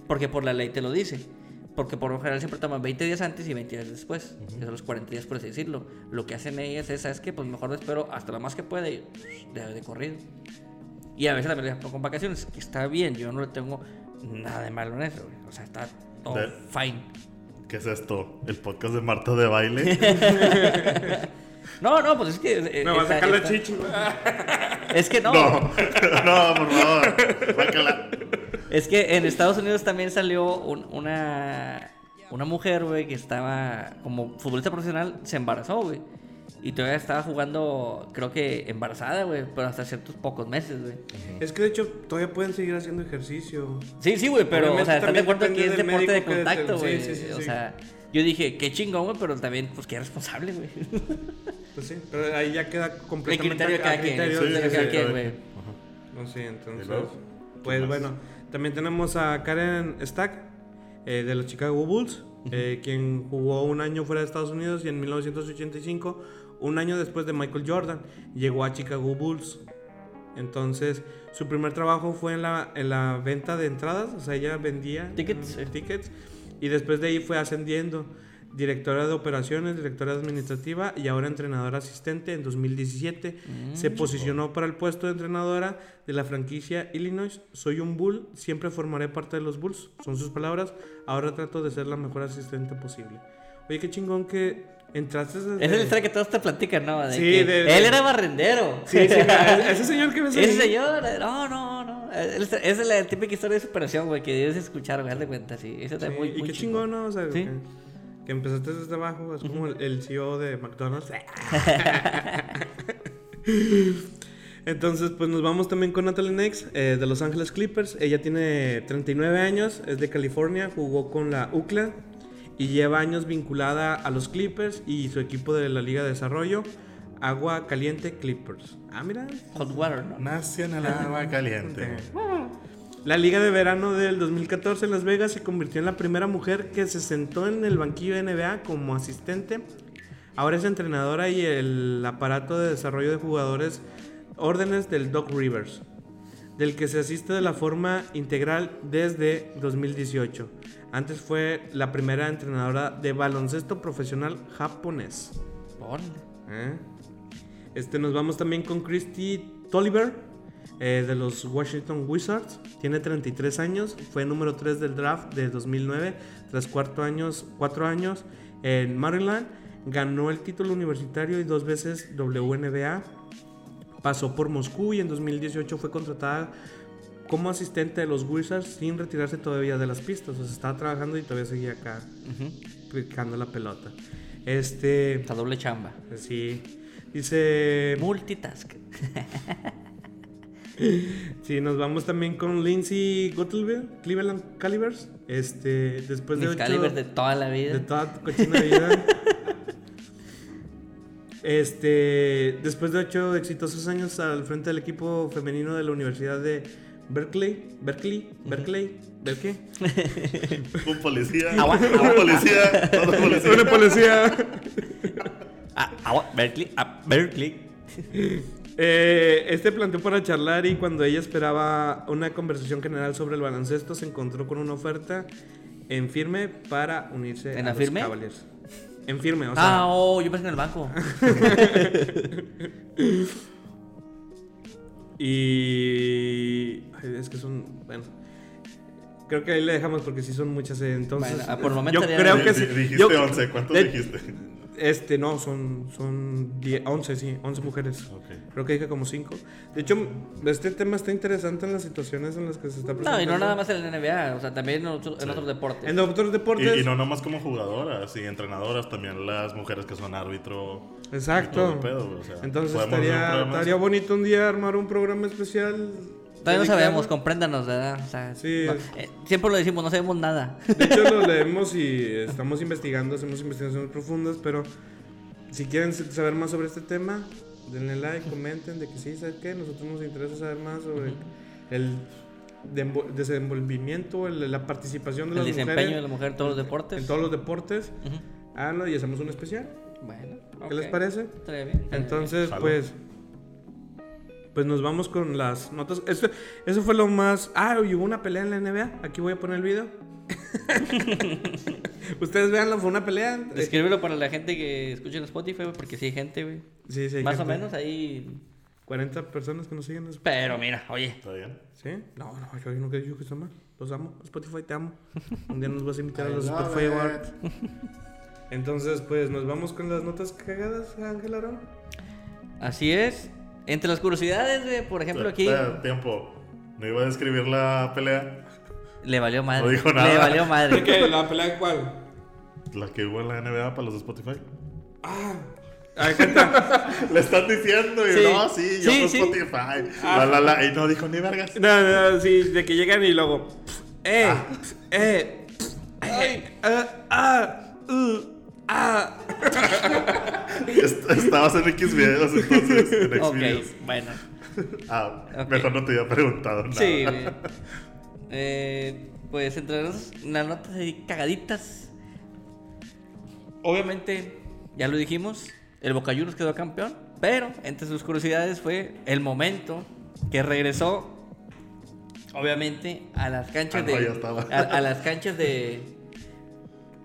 Porque por la ley te lo dice. Porque por lo general siempre toman 20 días antes y 20 días después. Que son los 40 días, por así decirlo. Lo que hacen ellas es, ¿sabes qué? Pues mejor me espero hasta lo más que pueda y de, de corrido. Y a veces también les pongo con vacaciones, que está bien, yo no le tengo nada de malo en eso, güey. O sea, está todo
De-
fine.
¿Qué es esto? ¿El podcast de Marta de baile?
No, no, pues es que. eh,
Me va a sacar la chichi, güey.
Es que no.
no, no, por favor. Sácala.
Es que en Estados Unidos también salió un- una, una mujer, güey, que estaba como futbolista profesional, se embarazó, güey. Y todavía estaba jugando, creo que embarazada, güey, pero hasta ciertos pocos meses, güey.
Es que de hecho todavía pueden seguir haciendo ejercicio.
Sí, sí, güey, pero, o sea, ¿estás de acuerdo que es deporte de contacto, güey?
sí, sí,
o
sí.
sea, yo dije, qué chingón, güey, pero también, pues, qué responsable, güey.
Pues sí, pero ahí ya queda
El
completamente
criterio de
a-
cada
a
quien, el
criterio
de cada quien, güey.
No sé, entonces. Pues bueno, también tenemos a Karen Stack eh, de los Chicago Bulls, eh, quien jugó un año fuera de Estados Unidos y en 1985, un año después de Michael Jordan, llegó a Chicago Bulls. Entonces, su primer trabajo fue en la, en la venta de entradas, o sea, ella vendía
Tickets,
eh, tickets y después de ahí fue ascendiendo. Directora de operaciones, directora administrativa y ahora entrenadora asistente en 2017. Se posicionó para el puesto de entrenadora de la franquicia Illinois. Soy un Bull, siempre formaré parte de los Bulls. Son sus palabras. Ahora trato de ser la mejor asistente posible. Oye, qué chingón que entraste desde...
Es el historia que todos te platican, ¿no? De
Sí,
que
de- de-
Él era barrendero.
Sí, sí, mira, ese señor que ahí.
Ese señor, eh, no, no, no. Está- Esa es la típica historia de superación, güey, que debes escuchar, güey, de cuenta, sí. Eso está
Sí,
muy,
y
muy
qué chingón, ¿no? O sea,
Sí.
Que empezaste desde abajo, es como el, el CEO de McDonald's. Entonces, pues nos vamos también con Natalie Nex eh, de Los Ángeles Clippers. Ella tiene 39 años, es de California, jugó con la UCLA y lleva años vinculada a los Clippers y su equipo de la Liga de Desarrollo, Agua Caliente Clippers. Ah, mira.
Hot water, ¿no?
El agua caliente.
La Liga de Verano del 2014 en Las Vegas se convirtió en la primera mujer que se sentó en el banquillo de NBA como asistente. Ahora es entrenadora y el aparato de desarrollo de jugadores órdenes del Doc Rivers, del que se asiste de la forma integral desde 2018. Antes fue la primera entrenadora de baloncesto profesional japonés. ¿Eh? Este, nos vamos también con Christy Tolliver eh, de los Washington Wizards. Tiene 33 años, fue número 3 del draft de 2009, tras cuatro años, cuatro años en Maryland. Ganó el título universitario y dos veces WNBA. Pasó por Moscú y en 2018 fue contratada como asistente de los Wizards sin retirarse todavía de las pistas. O sea, estaba trabajando y todavía seguía acá picando la pelota. Este,
Esta doble chamba.
sí. Dice,
Multitask.
sí, nos vamos también con Lindsay Gottelville, Cleveland Calibers. Este, después de
Mis
ocho-
calibers de toda la vida.
de toda tu cochina vida. Este, después de ocho exitosos años al frente del equipo femenino de la Universidad de Berkeley, Berkeley, Berkeley, Berkeley.
Un policía.
Agua,
Un policía. Todo policía.
Una policía.
Ah, agua, Berkeley, ah, Berkeley.
Eh, este planteó para charlar y cuando ella esperaba una conversación general sobre el baloncesto se encontró con una oferta en firme para unirse
¿En
a
la firme?
los Cavaliers. En firme, o sea.
Ah, oh, yo pensé en el banco.
Y. ay, es que son. Bueno. Creo que ahí le dejamos porque sí son muchas. eh, Entonces.
Bueno, por el momento
yo creo que sí.
Dijiste
yo-
11. ¿Cuántos
de-
dijiste?
Este, no, son. Son 10, 11, sí. 11 mujeres.
Ok.
Creo que dije como 5. De hecho, este tema está interesante en las situaciones en las que se está presentando.
No, y no nada más en la NBA, o sea, también en otros, en otros deportes.
En otros deportes.
Y, y no nomás como jugadoras y entrenadoras, también las mujeres que son árbitro.
Exacto.
pedo, o sea,
Entonces estaría, estaría bonito un día armar un programa especial.
Todavía no sabemos, compréndanos, ¿verdad? O sea,
Sí.
no, eh, siempre lo decimos, no sabemos nada.
De hecho, lo leemos y estamos investigando, hacemos investigaciones profundas, pero si quieren saber más sobre este tema, denle like, comenten de que sí, ¿sabes qué? Nosotros nos interesa saber más sobre el dembo- desenvolvimiento, el- la participación de
El
las
desempeño
mujeres
de la mujer en todos los deportes.
en todos los deportes.
Ujú.
Háganlo y hacemos un especial.
Bueno,
¿Qué les
ok.
parece?
Bien.
Entonces,
Jalo.
pues. Pues nos vamos con las notas. Eso, eso fue lo más. Ah, y hubo una pelea en la NBA. Aquí voy a poner el video. Ustedes veanlo, fue una pelea.
Escríbelo para la gente que escucha en Spotify, porque sí hay gente, güey.
Sí, sí, hay
Más o menos ahí.
40 personas que nos siguen. en
Pero mira, oye,
¿Está bien?
¿Sí? No, no, yo nunca he dicho que está mal. Los amo. Spotify, te amo. Un día nos vas a invitar a los Spotify
it.
Awards. Entonces, pues nos vamos con las notas cagadas, Ángel Aaron.
así es. Entre las curiosidades, güey, por ejemplo, aquí
Espera, Tiempo. No iba a describir la pelea.
le valió madre.
No dijo nada.
Le valió madre.
qué? ¿La pelea cuál?
La que hubo en la NBA para los de Spotify.
Cuenta.
Le están diciendo y
Sí.
no, sí, yo
Sí,
por
sí.
Spotify. La, la, la. Y no dijo ni vergas.
No, no, sí, de que llegan y luego. ¡Eh! ¡Eh! ¡Ay! ¡Ah! ¡Ah! uh, ¡Ah!
Est- Estabas en X videos entonces. En X
Ok,
videos.
bueno.
Ah, mejor no te había preguntado nada.
Sí. Eh, pues entre las, las notas ahí cagaditas. Obviamente, ya lo dijimos, el Boca Juniors quedó campeón. Pero entre sus curiosidades fue el momento que regresó, obviamente, a las canchas
Ah,
de. a las canchas de.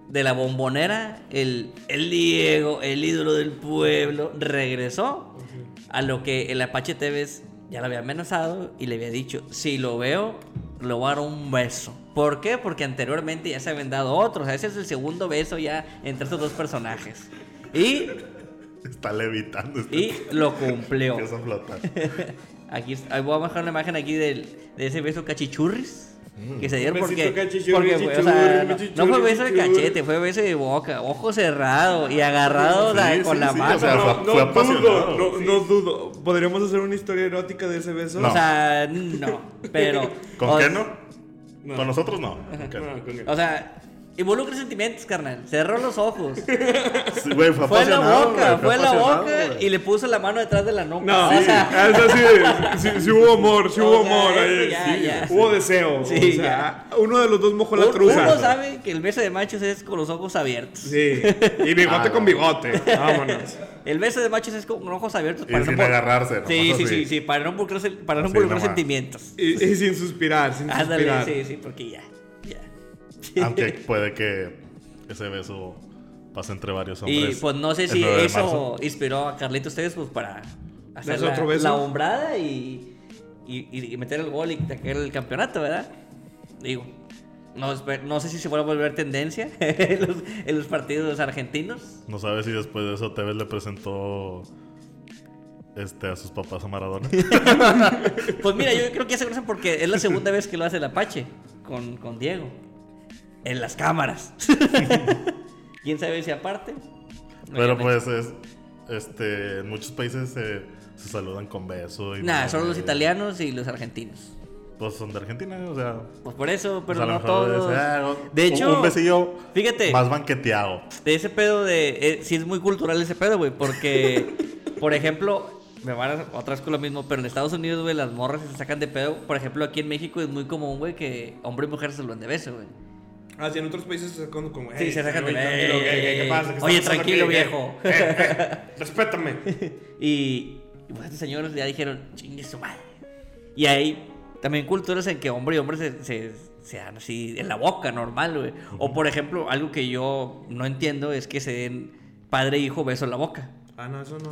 De la bombonera, el, el Diego, el ídolo del pueblo, regresó a lo que el Apache Tevez ya lo había amenazado y le había dicho, si lo veo, le voy a dar un beso. ¿Por qué? Porque anteriormente ya se habían dado otros. Ese es el segundo beso ya entre estos dos personajes. Y,
Está levitando. Está,
y lo cumplió. Aquí voy a bajar una imagen aquí del, de ese beso cachichurris. Que se dieron porque, porque fue, o sea, no, fue beso de cachete, fue beso de boca, ojo cerrado y agarrado
Sí,
con
sí,
la
sí,
mano.
o sea,
No,
fue-
no
fue
dudo, no, no dudo. ¿Podríamos hacer una historia erótica de ese beso?
No.
O sea, no, pero...
¿Con
o-
qué no?
No.
Con nosotros no.
O sea, involucra sentimientos, carnal. Cerró los ojos.
Sí, güey, fue
Fue la boca, fue en la boca
güey.
y le puso la mano detrás de la nuca.
No,
o sea,
ah, eso sí, sí, sí hubo amor, sí
O
hubo
sea,
amor. ahí,
ya,
sí,
ya.
Hubo deseo.
Sí,
o sea, uno de los dos mojó la truza.
uno sabe que el beso de machos es con los ojos abiertos.
Sí, y bigote
Ah,
con
no.
bigote. Vámonos.
El beso de machos es con ojos abiertos
Y sin
invol-
agarrarse,
Sí, sí,
así.
sí, sí, para no involucrar, para no
Así
sentimientos.
Y, y sin suspirar, sin
Ándale,
suspirar.
sí, sí, porque ya,
Aunque puede que ese beso pase entre varios
Y
hombres.
pues no sé si
9 de
eso
marzo.
inspiró a Carlitos ustedes pues para hacer
¿Darse
la,
otro beso?
la hombrada y, y, y meter el gol y sacar el campeonato, ¿verdad? Digo, no, no sé si se vuelve a volver tendencia en los, en los partidos argentinos.
No sabes si después de eso Tevez le presentó este, a sus papás a Maradona.
Pues mira, yo creo que ya se conocen porque es la segunda vez que lo hace el Apache con, con Diego. En las cámaras. ¿Quién sabe si aparte?
Pero pues es, este, en muchos países se, se saludan con beso. Y
Nah,
no,
solo los italianos y los argentinos.
Pues son de Argentina, o sea.
Pues por eso, pero
pues,
no todos.
ah,
De
un-
hecho,
un besillo
fíjate.
más banqueteado.
De ese pedo de. Eh, sí, es muy cultural ese pedo, güey. Porque, por ejemplo, me van a otra vez con lo mismo, pero en Estados Unidos, güey, las morras se sacan de pedo. Por ejemplo, aquí en México es muy común, güey, que hombre y mujer se lo de beso, güey.
Ah, sí, en otros países se sacan como.
Sí,
"Ey,
se sacan
güey, tranquilo, ¿qué, pasa? ¿Qué
Oye, tranquilo,
aquí?
viejo.
Eh, eh, respétame.
Y, y pues estos señores ya dijeron, chingue su madre. Y hay también culturas en que hombre y hombre se, se, se dan así en la boca, normal, güey. O por ejemplo, algo que yo no entiendo es que se den padre e hijo beso en la boca.
Ah, no, eso no.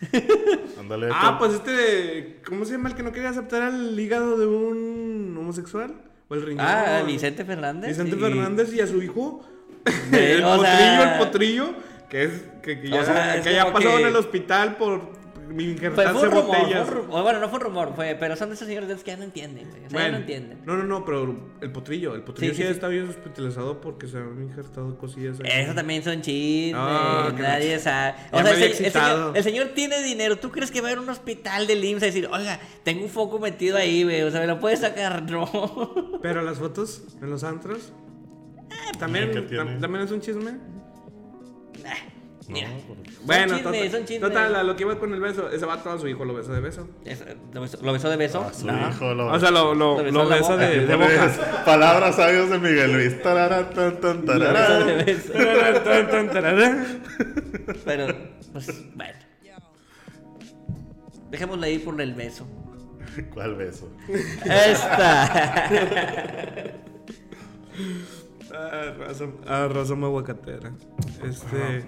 Ándale.
Ah, pues este. ¿Cómo se llama el que no quería aceptar el hígado de un homosexual? ¿O el riñón?
Ah, Vicente Fernández.
Vicente Fernández y a su hijo. El
o
potrillo,
sea-
el potrillo. Que es. Que, que ya,
O sea, es
que ya pasó
que-
en el hospital por
Fue,
injertarse
fue un rumor, fue
botellas.
un rumor. Bueno, no fue un rumor, fue, pero son de esos señores de que ya no entienden, güey. O sea, ya
Bueno,
no entienden.
No, no, no, pero el potrillo. El potrillo
Sí,
sí,
sí, sí.
está bien hospitalizado porque se han injertado cosillas. ahí.
Eso también son chismes,
Ah, que
nadie sabe. O
Ya
sea, el, el señor, el señor tiene dinero. ¿Tú crees que va a ir a un hospital del IMSS a decir, oiga, tengo un foco metido ahí, güey? O sea, ¿me lo puedes sacar? No.
Pero las fotos en los antros. También,
¿qué tiene?
tam- también es un chisme.
Mira.
Bueno,
chismes, son chismes.
total, a lo que iba con el beso, ese vato a su hijo lo besó de beso.
Es- ¿Lo besó, lo besó de beso?
A su
No.
hijo lo.
O sea, lo, lo,
Lo besó
lo
en la
besa
boca.
de, de boca.
Palabras sabias de Miguel Luis. Tarara, tan, tan,
Lo besó de beso.
Tararán, tan, tan, tararán.
Pero, pues, bueno. Dejémosle ahí por el beso.
¿Cuál beso?
Esta.
Ah, raza, ah, raza. Este,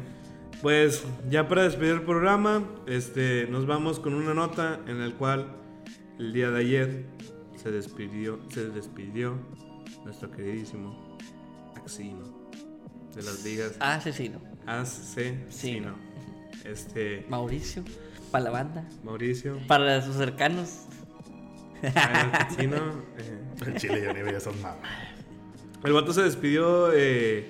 pues ya para despedir el programa, este, nos vamos con una nota en la cual el día de ayer se despidió, se despidió nuestro queridísimo Axino de las ligas
Asesino.
Asesino. Este,
Mauricio. Para la banda.
Mauricio,
Para sus cercanos.
Axino, eh,
En Chile yo ni veía esas mamás.
el vato se despidió eh,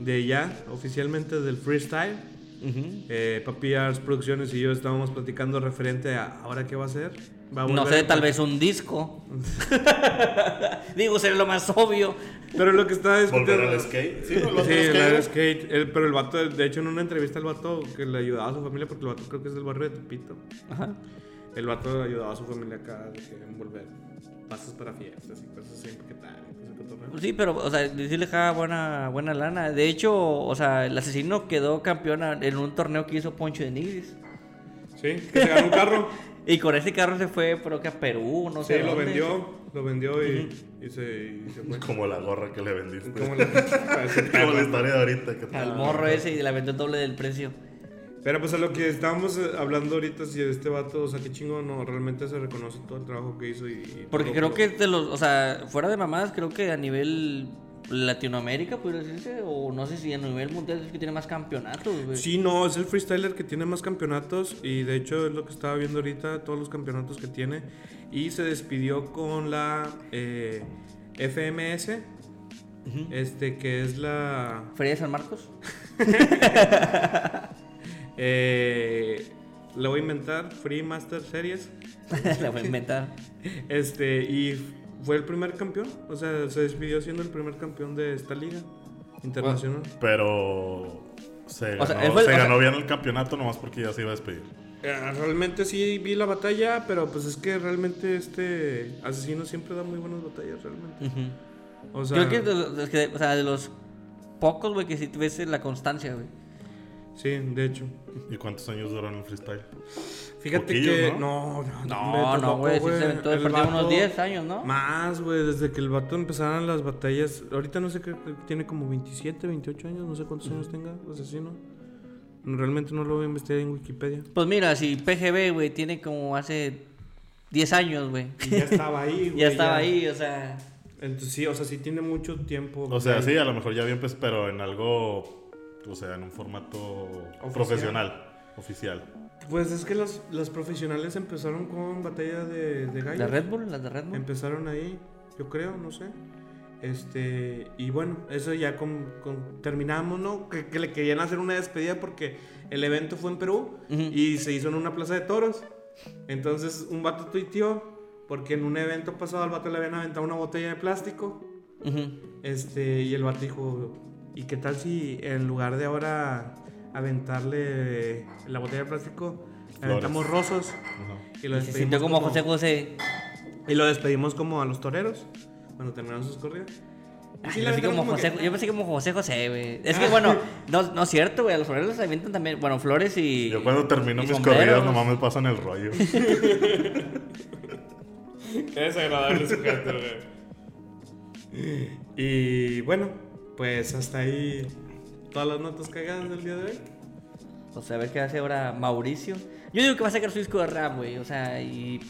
de ya oficialmente del freestyle.
Ujú.
Eh, Papi Arts Producciones y yo estábamos platicando referente a ahora qué va a hacer. Va a
No
volver
sé,
a-
tal vez un disco. Digo, sería lo más obvio.
Pero lo que está discutiendo.
¿Volver al skate? Sí, volver
Sí,
al
el
skate.
skate. El- pero el vato, de hecho, en una entrevista, el vato que le ayudaba a su familia, porque el vato creo que es del barrio de Tepito.
Ajá.
El vato ayudaba a su familia acá de que envolver pasos para fiestas y cosas así, ¿qué tal? Cotorreo.
Sí, pero, o sea, sí le dejaba buena, buena lana. De hecho, o sea, el asesino quedó campeón en un torneo que hizo Poncho de Nigris.
Sí, que se ganó un carro.
Y con ese carro se fue, creo que a Perú, no
Sí,
sé.
lo
dónde.
vendió. Lo vendió y, y se, y se fue.
Como la gorra que le vendiste.
Como la-
Como la historia de ahorita. Que
Al morro ese y la vendió el doble del precio.
Pero pues a lo que estábamos eh, hablando ahorita, si este vato, o sea, qué chingo, no, realmente se reconoce todo el trabajo que hizo y... y
Porque creo que de los, o sea, fuera de mamadas, creo que a nivel Latinoamérica, podría decirse, o no sé si a nivel mundial es que tiene más campeonatos, güey.
Sí, no, es el freestyler que tiene más campeonatos y de hecho es lo que estaba viendo ahorita, todos los campeonatos que tiene. Y se despidió con la eh, FMS, este que es la...
Feria de San Marcos.
Eh, le voy a inventar, Free Master Series.
la voy a inventar.
Este, y fue el primer campeón, o sea, se despidió siendo el primer campeón de esta liga internacional.
Pero se ganó,
O sea, fue
se
sea-
bien el campeonato nomás porque ya se iba a despedir.
Eh, realmente sí vi la batalla, pero pues es que realmente este asesino siempre da muy buenas batallas, realmente. O sea,
Creo que de los, de los que- o sea, de los pocos, güey, que sí ves la constancia, güey.
Sí, de hecho.
¿Y cuántos años duran el freestyle?
Fíjate que
¿no?
no, no,
No,
hombre,
no, güey, sí se aventó
El
unos
vato-
10 años, ¿no?
Más, güey, desde que el vato empezaron las batallas. Ahorita no sé, que tiene como 27, 28 años, no sé cuántos años tenga, asesino. Realmente no lo voy a investigar en Wikipedia.
Pues mira, si PGB, güey, tiene como hace 10 años, güey.
Y ya estaba ahí, güey.
ya estaba ahí, o sea.
Entonces sí, o sea, sí tiene mucho tiempo.
O sea,
güey.
sí, a lo mejor ya bien, pues, pero en algo, o sea, en un formato profesional, oficial.
Pues es que los, los profesionales empezaron con batalla de, de gallos.
¿De Red Bull? ¿Las de Red Bull?
Empezaron ahí, yo creo, no sé. Este, y bueno, eso ya con, con- terminamos, ¿no? Que, que le querían hacer una despedida porque el evento fue en Perú y se hizo en una plaza de toros. Entonces un vato tuiteó porque en un evento pasado al vato le habían aventado una botella de plástico. Este, y el vato dijo, ¿y qué tal si en lugar de ahora aventarle la botella de plástico, le aventamos rosos?
Ajá.
Y lo
Y se
despedimos
sintió como José José.
y lo despedimos como a los toreros cuando terminaron sus corridas. Y sí,
yo, pensé como
como
José,
que-
yo pensé como José José, güey. Es que, bueno, no, no es cierto, güey. A los flores les avientan también, bueno, flores y.
Yo cuando termino
y
mis
sombreros.
corridas nomás me pasan el rollo.
Qué desagradable sujeto, güey. Y bueno, pues hasta ahí todas las notas cagadas del día de hoy.
O sea, a ver qué hace ahora Mauricio. Yo digo que va a sacar su disco de rap, güey. O sea, y.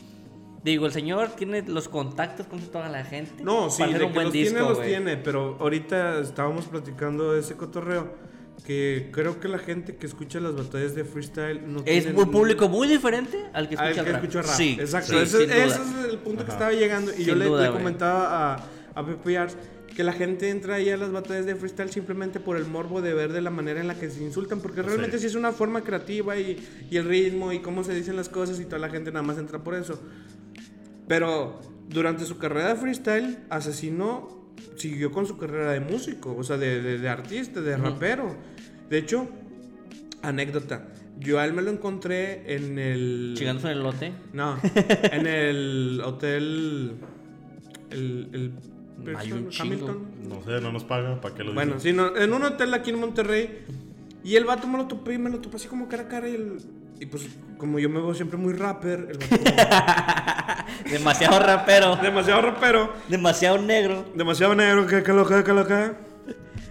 Digo, el señor tiene los contactos con toda la gente.
No, sí,
para hacer
de
un
que
buen
los
disco,
tiene, los
güey.
tiene, pero ahorita estábamos platicando de ese cotorreo que creo que la gente que escucha las batallas de freestyle no
Es
tiene
un público muy diferente al que escucha
al que
el rap.
escucha rap.
Sí,
exacto.
sí,
ese,
sin duda.
ese es el punto que estaba llegando. Y yo
Sin
le,
duda,
le comentaba a, a Pepe Yars que la gente entra ahí a las batallas de freestyle simplemente por el morbo de ver de la manera en la que se insultan, porque realmente
Sí.
sí, es una forma creativa y, y el ritmo y cómo se dicen las cosas y toda la gente nada más entra por eso. Pero durante su carrera de freestyle, Asesino siguió con su carrera de músico, o sea, de, de- de artista, de rapero. De hecho, anécdota, yo a él me lo encontré en el...
Chingándose en el lote.
No, en el hotel... El... el
Hay un chingo.
Hamilton.
No sé, no nos paga, ¿para qué lo
Bueno,
dices?
sí, no, en un hotel aquí en Monterrey. Y el vato me lo topé y me lo topé así como cara a cara. Y, el- y pues, como yo me veo siempre muy rapper, el vato
Demasiado rapero.
demasiado rapero,
demasiado negro.
demasiado negro, que que loca, que loca.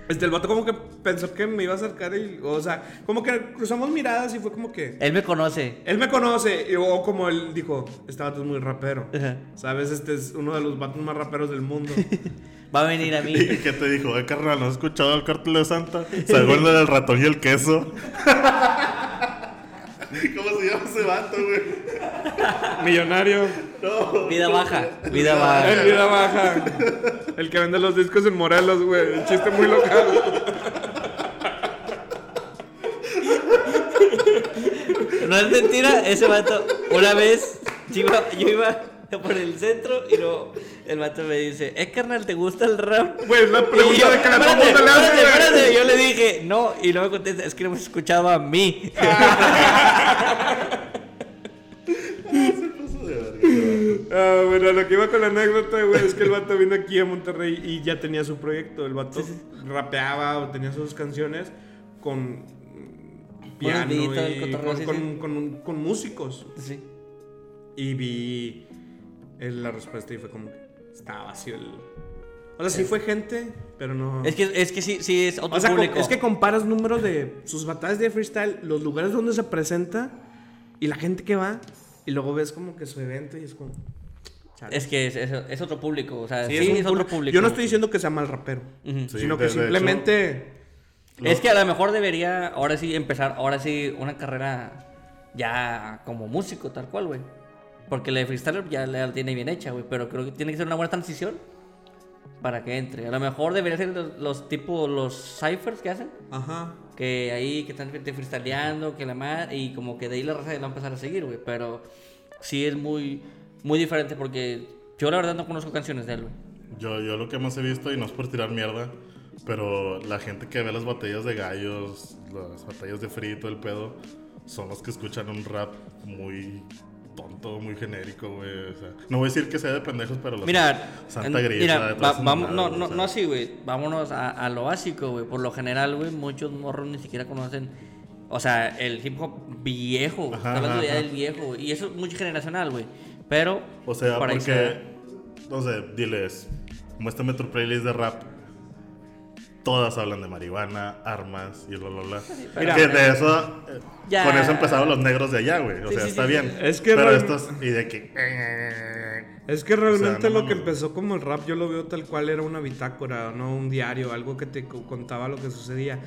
Este, el vato como que pensó que me iba a acercar y, o sea, como que cruzamos miradas y fue como que.
Él me conoce.
Él me conoce, y- o como él dijo, este vato es muy rapero.
Ajá.
¿Sabes? Este es uno de los vatos más raperos del mundo.
Va a venir a mí.
¿Y qué te dijo? Eh, carnal, ¿no has escuchado el cartel de Santa? ¿Se acuerda del ratón y el queso? ¿Cómo se llama ese vato, güey?
Millonario.
No.
Vida baja. Vida baja.
El vida baja. El que vende los discos en Morelos, güey. Un chiste muy local.
No es mentira, ese vato. Una vez yo iba, yo iba por el centro y luego el vato me dice: ¿Es carnal, te gusta el rap?
Güey, es la pregunta
yo,
de que la todo
espérate,
mundo le hace,
espérate. Yo le dije, no, y no me contesta, es que no me escuchaba a mí.
Ah, bueno, lo que iba con la anécdota, güey, es que el vato vino aquí a Monterrey y ya tenía su proyecto. El vato rapeaba o tenía sus canciones con piano y con,
sí,
con-
sí.
con- con músicos.
Sí.
Y vi la respuesta y fue como que estaba vacío el... O sea, sí fue gente, pero no...
Es que, es que sí, sí es otro
O sea,
público.
es que comparas números de sus batallas de freestyle, los lugares donde se presenta y la gente que va, y luego ves como que su evento y es como. chale.
Es que es, es- es otro público. O sea, sí,
Sí,
es,
un
otro
público. Yo no estoy diciendo que sea mal rapero,
Ujú.
Sí,
sino
de-
que
de hecho,
simplemente.
Es que a lo mejor debería ahora sí empezar, ahora sí, una carrera ya como músico, tal cual, güey. Porque la de freestyle ya la tiene bien hecha, güey. Pero creo que tiene que ser una buena transición para que entre. A lo mejor debería ser los, los tipo los ciphers que hacen.
Ajá.
Que ahí que están freestyleando, que la mar y como que de ahí la raza la va a empezar a seguir, güey. Pero sí es muy, muy diferente porque yo la verdad no conozco canciones de él, güey.
Yo, yo lo que más he visto, y no es por tirar mierda, pero la gente que ve las batallas de gallos, las batallas de frito, el pedo, son los que escuchan un rap muy tonto, muy genérico, güey. O sea, no voy a decir que sea de pendejos, pero los
Mira,
Santa Grisa,
mira, va- vamos, no, no,
o sea.
no así, güey. Vámonos a, a lo básico, güey. Por lo general, güey, muchos morros ni siquiera conocen. O sea, el hip hop viejo.
Ajá,
hablando ya del viejo. Y eso es muy generacional, güey. Pero.
O sea,
se
porque, no sé, diles, muéstrame tu playlist de rap. Todas hablan de marihuana, armas y bla, bla, bla.
Mira,
que de eso, eh,
Ya.
con eso empezaron los negros de allá, güey. O
Sí,
sea,
sí,
está
sí,
bien.
sí. Es que
Pero
real-
estos, y de que,
Es que realmente
O sea, no
lo que empezó como el rap, yo lo veo tal cual era una bitácora, no un diario, algo que te co- contaba lo que sucedía.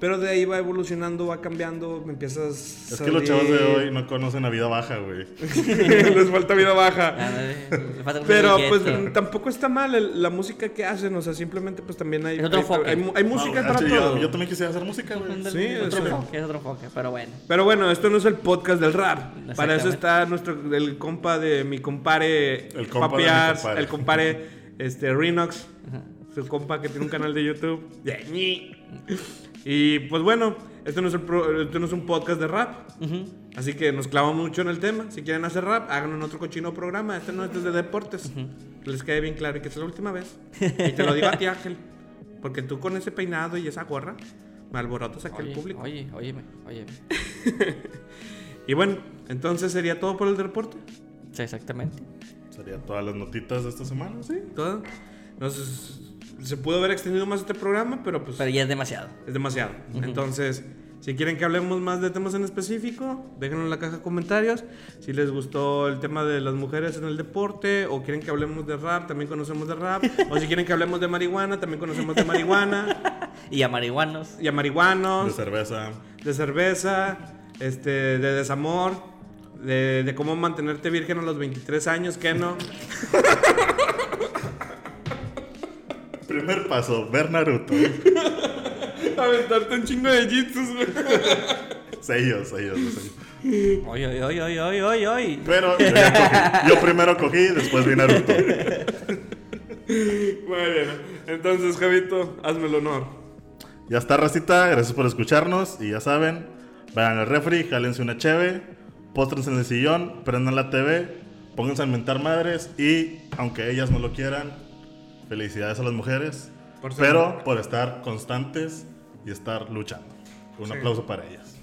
Pero de ahí va evolucionando, va cambiando, me empiezas
Es que los chavos de hoy no conocen la vida baja, güey.
Les falta vida baja.
Falta un
Pero pues tampoco está mal el- la música que hacen, o sea, simplemente pues también hay,
Es otro
hay,
enfoque.
hay música
Ah,
para
yo-
todo.
Yo, también quisiera hacer música, güey.
Sí,
es otro
sí.
enfoque, es otro enfoque, pero bueno.
Pero bueno, esto no es el podcast del rap. Para eso está nuestro el compa de mi compare
El compa de mi
el compare este Rinox, su compa que tiene un canal de YouTube. Y pues bueno, esto no es, el pro- esto no es un podcast de rap. Así que nos clavamos mucho en el tema. Si quieren hacer rap, háganlo en otro cochino programa. Este no es de deportes. Que les quede bien claro y que es la última vez. Y te lo digo a ti, Ángel. Porque tú con ese peinado y esa gorra me alborotas aquí al
Oye,
público.
oye, óyeme, óyeme.
Y bueno, entonces sería todo por el deporte.
Sí, exactamente.
Serían todas las notitas de esta semana, sí.
Todo. Entonces, se pudo haber extendido más este programa, pero pues
Pero ya es demasiado.
es demasiado. Entonces, si quieren que hablemos más de temas en específico, déjenlo en la caja de comentarios. Si les gustó el tema de las mujeres en el deporte, o quieren que hablemos de rap, también conocemos de rap. o si quieren que hablemos de marihuana, también conocemos de marihuana.
Y a marihuanos.
Y a
De
marihuanos,
cerveza.
de cerveza, este, de desamor. De, de cómo mantenerte virgen a los 23 años, que no.
Primer paso, ver Naruto.
Aventarte un chingo de jitsus, güey.
sellos, sellos, sellos.
Oye, oye, oye, oye, oye, oye.
Pero yo, ya cogí. Yo primero cogí, después vi Naruto.
Muy bien. Entonces, Javito, hazme el honor.
Ya está, racita. Gracias por escucharnos. Y ya saben, vayan al refri, jálense una cheve, póstrense en el sillón, prendan la TV, pónganse a inventar madres. Y aunque ellas no lo quieran, felicidades a las mujeres.
Por
pero
mujeres.
por estar constantes y estar luchando. Un aplauso para ellas.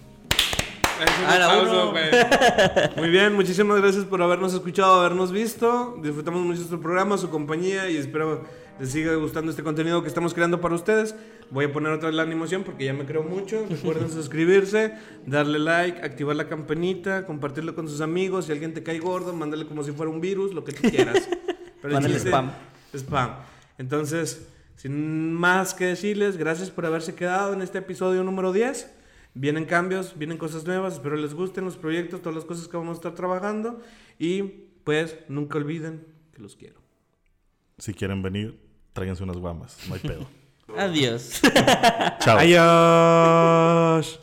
A la
aplauso,
uno.
güey. Muy bien, muchísimas gracias por habernos escuchado, habernos visto. Disfrutamos mucho de su programa, su compañía y espero les siga gustando este contenido que estamos creando para ustedes. Voy a poner otra vez la animación porque ya me creo mucho. Recuerden suscribirse, darle like, activar la campanita, compartirlo con sus amigos. Si alguien te cae gordo, mándale como si fuera un virus, lo que tú quieras. Pero
Mándale
chiste-
spam.
Spam. Entonces, sin más que decirles, gracias por haberse quedado en este episodio número 10. Vienen cambios, vienen cosas nuevas, espero les gusten los proyectos, todas las cosas que vamos a estar trabajando. Y pues nunca olviden que los quiero.
Si quieren venir, tráiganse unas guamas. No hay pedo.
Adiós.
Chao.
Adiós.